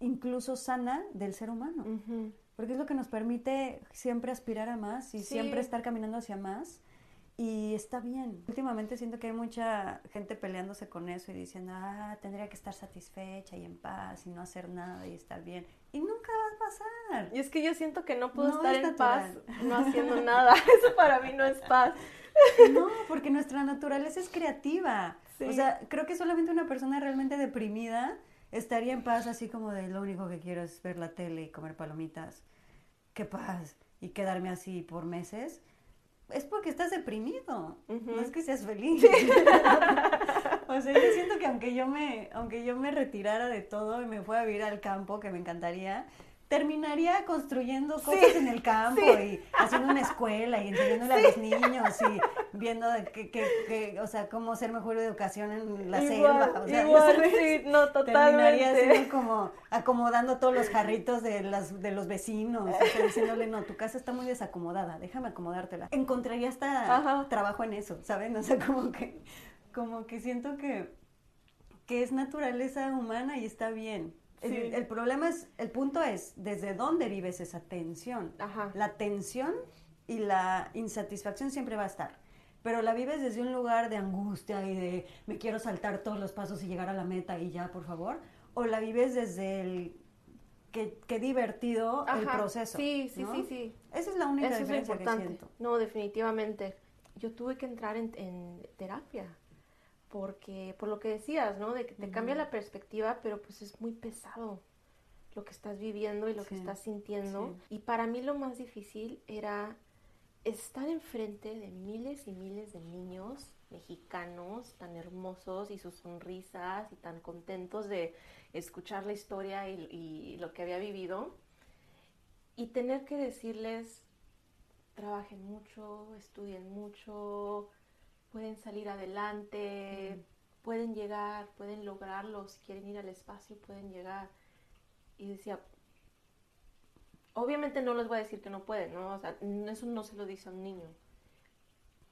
incluso sana del ser humano. Porque es lo que nos permite siempre aspirar a más y siempre estar caminando hacia más y está bien. Últimamente siento que hay mucha gente peleándose con eso y diciendo, ah, tendría que estar satisfecha y en paz y no hacer nada y estar bien. Y nunca va a pasar. Y es que yo siento que no puedo estar en paz no <laughs> haciendo nada. <laughs> Eso para mí no es paz. No, porque nuestra naturaleza es creativa. O sea, creo que solamente una persona realmente deprimida estaría en paz así como de lo único que quiero es ver la tele y comer palomitas. Qué paz. Y quedarme así por meses es porque estás deprimido, no es que seas feliz. <laughs> o sea, yo siento que aunque yo me, aunque yo me retirara de todo y me fuera a vivir al campo, que me encantaría, terminaría construyendo cosas en el campo y haciendo una escuela y enseñándole a los niños y viendo que, que, o sea, cómo ser mejor educación en la selva. O sea, igual, no, totalmente. Terminaría siendo como acomodando todos los jarritos de, las, de los vecinos, o sea, diciéndole, no, tu casa está muy desacomodada, déjame acomodártela. Encontraría hasta trabajo en eso, ¿saben? O sea, como que, como que siento que, que es naturaleza humana y está bien. El, problema es, el punto es, ¿desde dónde vives esa tensión? La tensión y la insatisfacción siempre va a estar, pero la vives desde un lugar de angustia y de me quiero saltar todos los pasos y llegar a la meta y ya, por favor, o la vives desde el que, divertido el proceso. Sí, sí, sí, sí. Esa es la única diferencia que siento. No, definitivamente. Yo tuve que entrar en terapia porque por lo que decías, ¿no? De que te cambia la perspectiva, pero pues es muy pesado lo que estás viviendo y lo que estás sintiendo. Y para mí lo más difícil era estar enfrente de miles y miles de niños mexicanos tan hermosos y sus sonrisas y tan contentos de escuchar la historia y, lo que había vivido y tener que decirles trabajen mucho, estudien mucho, pueden salir adelante, pueden llegar, pueden lograrlo, si quieren ir al espacio pueden llegar. Y decía, obviamente no les voy a decir que no pueden, ¿no? O sea, eso no se lo dice a un niño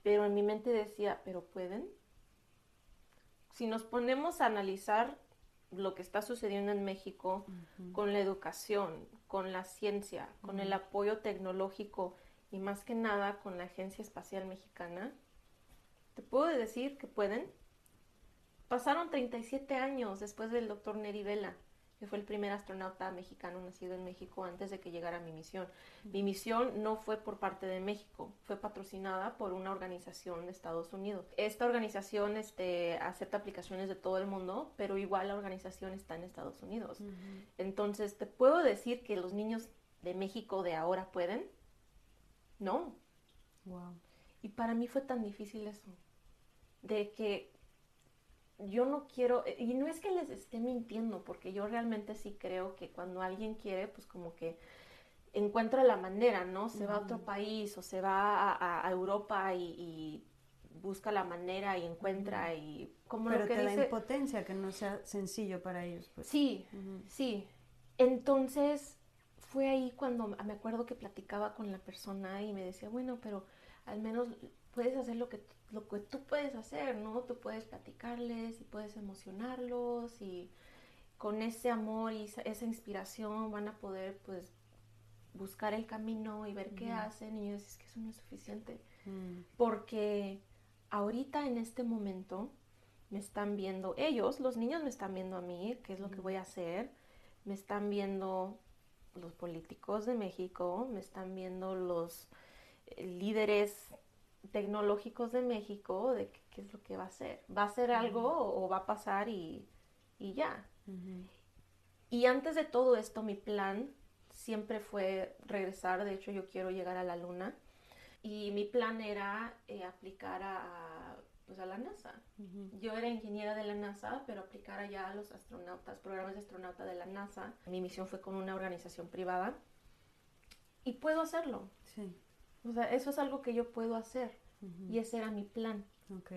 pero en mi mente decía, ¿pero pueden? Si nos ponemos a analizar lo que está sucediendo en México con la educación, con la ciencia, con el apoyo tecnológico y más que nada con la Agencia Espacial Mexicana, te puedo decir que pueden. Pasaron 37 años después del doctor Neri Vela que fue el primer astronauta mexicano nacido en México antes de que llegara mi misión. Mi misión no fue por parte de México, fue patrocinada por una organización de Estados Unidos. Esta organización este, acepta aplicaciones de todo el mundo, pero igual la organización está en Estados Unidos. Entonces, ¿te puedo decir que los niños de México de ahora pueden? No. Wow. Y para mí fue tan difícil eso, de que yo no quiero, eh, y no es que les esté mintiendo, porque yo realmente sí creo que cuando alguien quiere, pues como que encuentra la manera, ¿no? Se va a otro país o se va a, Europa y, busca la manera y encuentra y como lo que te da impotencia que no sea sencillo para ellos. Pues. Sí, sí. Entonces fue ahí cuando me acuerdo que platicaba con la persona y me decía, bueno, pero al menos puedes hacer lo que lo que tú puedes hacer, ¿no? Tú puedes platicarles y puedes emocionarlos y con ese amor y esa, inspiración van a poder pues buscar el camino y ver qué hacen. Y yo decía, es que eso no es suficiente mm. porque ahorita en este momento me están viendo ellos, los niños me están viendo a mí, qué es lo que voy a hacer, me están viendo los políticos de México, me están viendo los líderes tecnológicos de México de qué, es lo que va a hacer. ¿Va a ser algo o, va a pasar y, ya? Y antes de todo esto, mi plan siempre fue regresar. De hecho, yo quiero llegar a la luna. Y mi plan era eh, aplicar a, pues a la NASA. Yo era ingeniera de la NASA, pero aplicar allá a los astronautas, programas de astronauta de la NASA. Mi misión fue con una organización privada. Y puedo hacerlo. Sí. O sea, eso es algo que yo puedo hacer. Y ese era mi plan. Ok.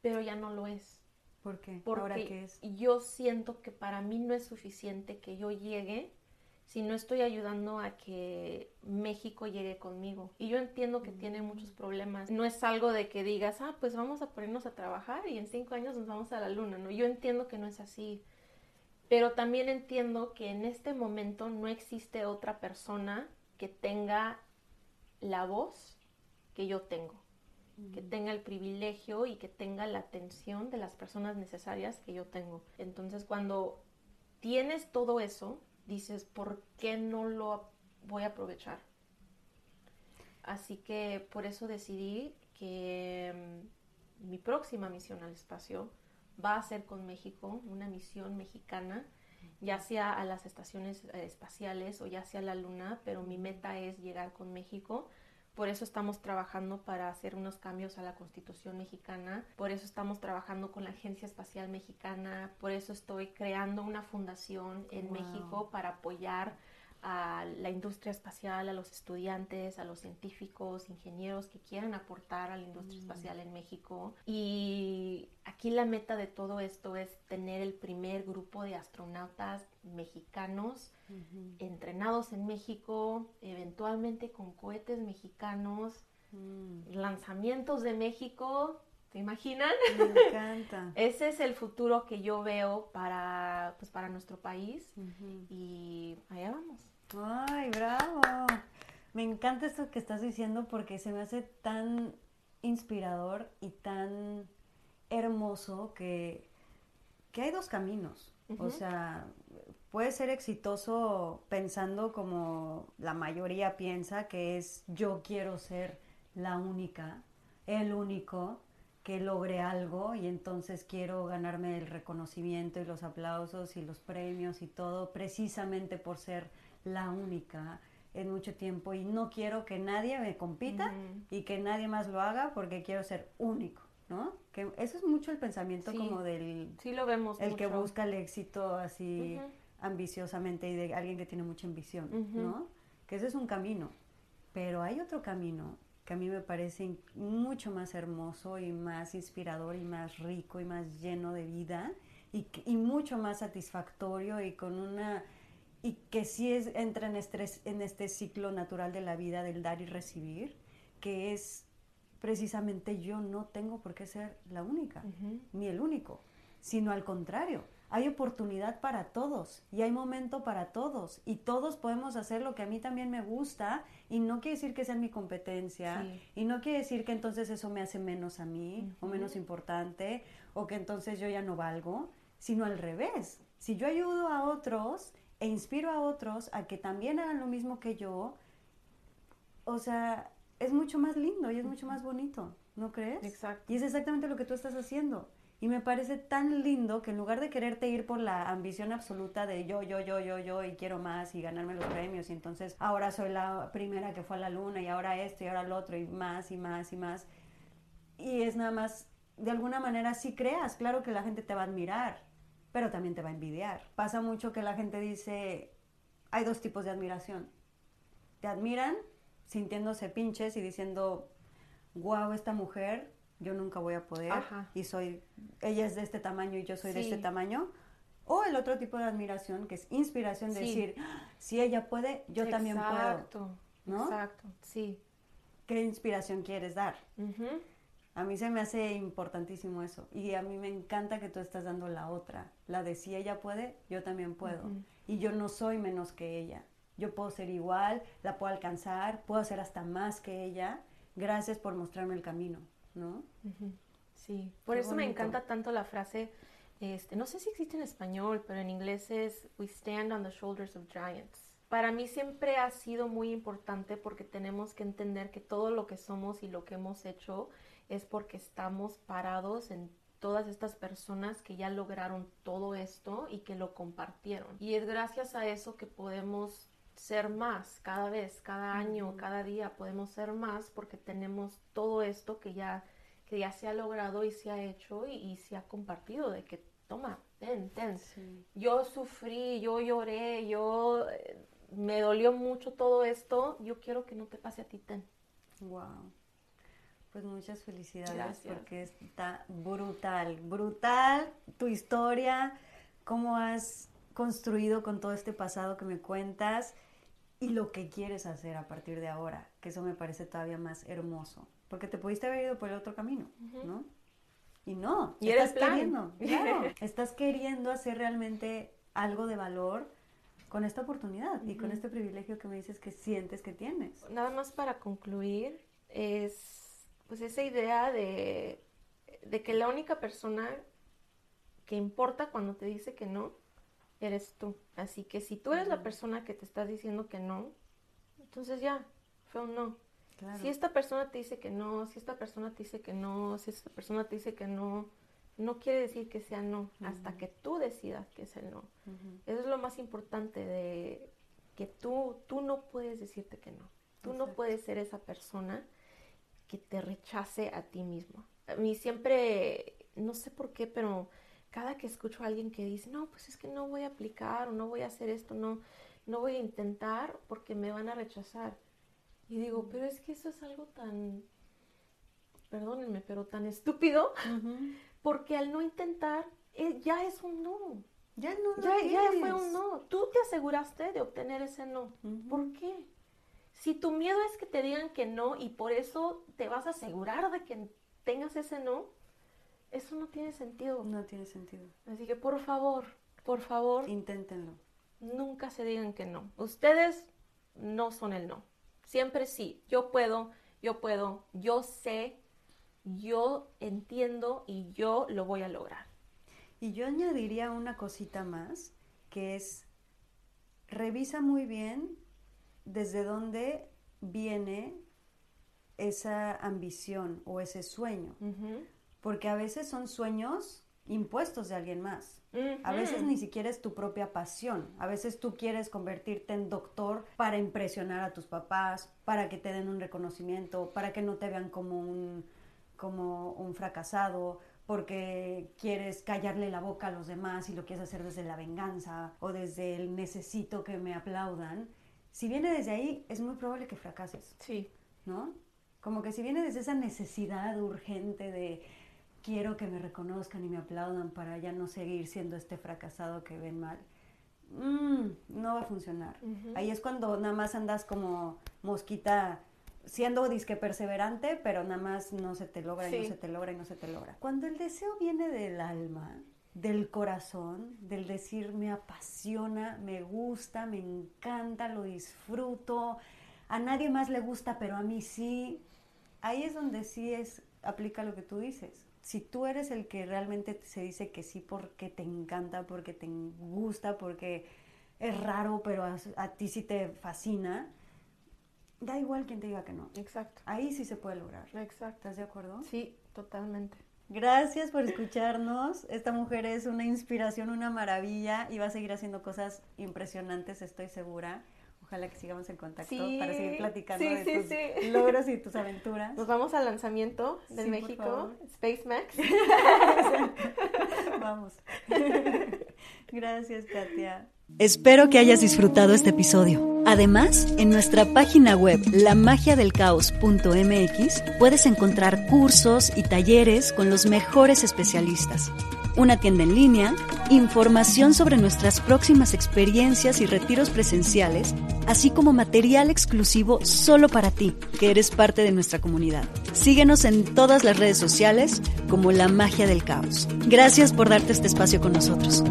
Pero ya no lo es. ¿Por qué? Porque ¿Ahora qué es? yo siento que para mí no es suficiente que yo llegue si no estoy ayudando a que México llegue conmigo. Y yo entiendo que tiene muchos problemas. No es algo de que digas, ah, pues vamos a ponernos a trabajar y en cinco años nos vamos a la luna, ¿no? Yo entiendo que no es así. Pero también entiendo que en este momento no existe otra persona que tenga la voz que yo tengo, que tenga el privilegio y que tenga la atención de las personas necesarias que yo tengo. Entonces, cuando tienes todo eso, dices, ¿por qué no lo voy a aprovechar? Así que por eso decidí que mm, mi próxima misión al espacio va a ser con México, una misión mexicana ya sea a las estaciones eh, espaciales o ya sea a la Luna, pero mi meta es llegar con México. Por eso estamos trabajando para hacer unos cambios a la Constitución mexicana, por eso estamos trabajando con la Agencia Espacial Mexicana, por eso estoy creando una fundación en México para apoyar a la industria espacial, a los estudiantes, a los científicos, ingenieros que quieran aportar a la industria mm. espacial en México. Y aquí la meta de todo esto es tener el primer grupo de astronautas mexicanos entrenados en México, eventualmente con cohetes mexicanos, mm. lanzamientos de México. ¿Te imaginan? Me <laughs> encanta. Ese es el futuro que yo veo para, pues, para nuestro país y allá vamos. Ay, bravo. Me encanta esto que estás diciendo porque se me hace tan inspirador y tan hermoso que, que hay dos caminos. O sea, puede ser exitoso pensando como la mayoría piensa, que es yo quiero ser la única, el único que logre algo y entonces quiero ganarme el reconocimiento y los aplausos y los premios y todo precisamente por ser la única, en mucho tiempo y no quiero que nadie me compita y que nadie más lo haga porque quiero ser único, ¿no? Que eso es mucho el pensamiento Sí. como del Sí lo vemos el que busca el éxito así ambiciosamente y de alguien que tiene mucha ambición. ¿no? Que ese es un camino, pero hay otro camino que a mí me parece mucho más hermoso y más inspirador y más rico y más lleno de vida y, mucho más satisfactorio y con una y que sí es, entra en este, en este ciclo natural de la vida del dar y recibir, que es precisamente yo no tengo por qué ser la única ni el único, sino al contrario. Hay oportunidad para todos y hay momento para todos y todos podemos hacer lo que a mí también me gusta y no quiere decir que sea mi competencia Sí. y no quiere decir que entonces eso me hace menos a mí o menos importante o que entonces yo ya no valgo, sino al revés. Si yo ayudo a otros e inspiro a otros a que también hagan lo mismo que yo, o sea, es mucho más lindo y es mucho más bonito, ¿no crees? Exacto. Y es exactamente lo que tú estás haciendo. Y me parece tan lindo que en lugar de quererte ir por la ambición absoluta de yo, yo, yo, yo, yo, y quiero más y ganarme los premios, y entonces ahora soy la primera que fue a la luna, y ahora esto, y ahora lo otro, y más, y más, y más. Y es nada más, de alguna manera sí creas, claro que la gente te va a admirar, pero también te va a envidiar. Pasa mucho que la gente dice, hay dos tipos de admiración. Te admiran sintiéndose pinches y diciendo, wow, esta mujer, yo nunca voy a poder, Ajá. y soy, ella es de este tamaño y yo soy de este tamaño. O el otro tipo de admiración, que es inspiración de Sí. decir, "Ah, si ella puede, yo también puedo. Exacto. ¿no? Exacto. Sí. ¿Qué inspiración quieres dar? A mí se me hace importantísimo eso. Y a mí me encanta que tú estás dando la otra. La de si ella puede, yo también puedo. Y yo no soy menos que ella. Yo puedo ser igual, la puedo alcanzar, puedo hacer hasta más que ella. Gracias por mostrarme el camino, ¿no? Sí, por eso me bonito. encanta tanto la frase, este, no sé si existe en español, pero en inglés es We stand on the shoulders of giants. Para mí siempre ha sido muy importante porque tenemos que entender que todo lo que somos y lo que hemos hecho es porque estamos parados en todas estas personas que ya lograron todo esto y que lo compartieron. Y es gracias a eso que podemos ser más cada vez, cada año, cada día podemos ser más porque tenemos todo esto que ya, que ya se ha logrado y se ha hecho y, y se ha compartido de que toma, ten, ten. Yo sufrí, yo lloré, yo eh, me dolió mucho todo esto, yo quiero que no te pase a ti, ten. Wow. Pues muchas felicidades Gracias. porque está brutal, brutal tu historia, cómo has construido con todo este pasado que me cuentas y lo que quieres hacer a partir de ahora, que eso me parece todavía más hermoso, porque te pudiste haber ido por el otro camino. ¿no? Y no, Y estás plan. queriendo, claro, <laughs> estás queriendo hacer realmente algo de valor con esta oportunidad y con este privilegio que me dices que sientes que tienes. Nada más para concluir, es pues esa idea de, de que la única persona que importa cuando te dice que no, eres tú. Así que si tú eres la persona que te estás diciendo que no, entonces ya, fue un no. Claro. Si esta persona te dice que no, si esta persona te dice que no, si esta persona te dice que no, no quiere decir que sea no, hasta que tú decidas que es el no. Eso es lo más importante de que tú, tú no puedes decirte que no. Tú no puedes ser esa persona que te rechace a ti mismo. A mí siempre, no sé por qué, pero cada que escucho a alguien que dice, no, pues es que no voy a aplicar o no voy a hacer esto, no, no voy a intentar porque me van a rechazar. Y digo, pero es que eso es algo tan, perdónenme, pero tan estúpido, Ujú. <laughs> porque al no intentar eh, ya es un no. Ya no lo Ya, ya fue un no. Tú te aseguraste de obtener ese no. Ujú. ¿Por qué? Si tu miedo es que te digan que no y por eso te vas a asegurar de que tengas ese no, eso no tiene sentido. No tiene sentido. Así que por favor, por favor, Inténtenlo. nunca se digan que no. Ustedes no son el no. Siempre sí. Yo puedo, yo puedo, yo sé, yo entiendo y yo lo voy a lograr. Y yo añadiría una cosita más, que es, revisa muy bien desde dónde viene esa ambición o ese sueño. Porque a veces son sueños impuestos de alguien más. A veces ni siquiera es tu propia pasión. A veces tú quieres convertirte en doctor para impresionar a tus papás, para que te den un reconocimiento, para que no te vean como un, como un fracasado, porque quieres callarle la boca a los demás y lo quieres hacer desde la venganza o desde el necesito que me aplaudan. Si viene desde ahí, es muy probable que fracases. Sí. ¿No? Como que si viene desde esa necesidad urgente de quiero que me reconozcan y me aplaudan para ya no seguir siendo este fracasado que ven mal, mm, no va a funcionar. Ahí es cuando nada más andas como mosquita siendo disque perseverante, pero nada más no se te logra y no se te logra y no se te logra. Cuando el deseo viene del alma, del corazón, del decir me apasiona, me gusta, me encanta, lo disfruto, a nadie más le gusta, pero a mí sí, ahí es donde sí es, aplica lo que tú dices si tú eres el que realmente se dice que sí porque te encanta, porque te gusta, porque es raro, pero a, ti sí te fascina, da igual quien te diga que no. Exacto. Ahí sí se puede lograr. Exacto. ¿Estás de acuerdo? Sí, totalmente. Gracias por escucharnos. Esta mujer es una inspiración, una maravilla y va a seguir haciendo cosas impresionantes, estoy segura. Ojalá que sigamos en contacto para seguir platicando de tus logros y <laughs> tus aventuras. Nos vamos al lanzamiento de México, Space Max. <laughs> vamos. <laughs> Gracias, Katia. Espero que hayas disfrutado este episodio. Además, en nuestra página web lamagiadelcaos.mx puedes encontrar cursos y talleres con los mejores especialistas una tienda en línea, información sobre nuestras próximas experiencias y retiros presenciales, así como material exclusivo solo para ti, que eres parte de nuestra comunidad. Síguenos en todas las redes sociales como La Magia del Caos. Gracias por darte este espacio con nosotros.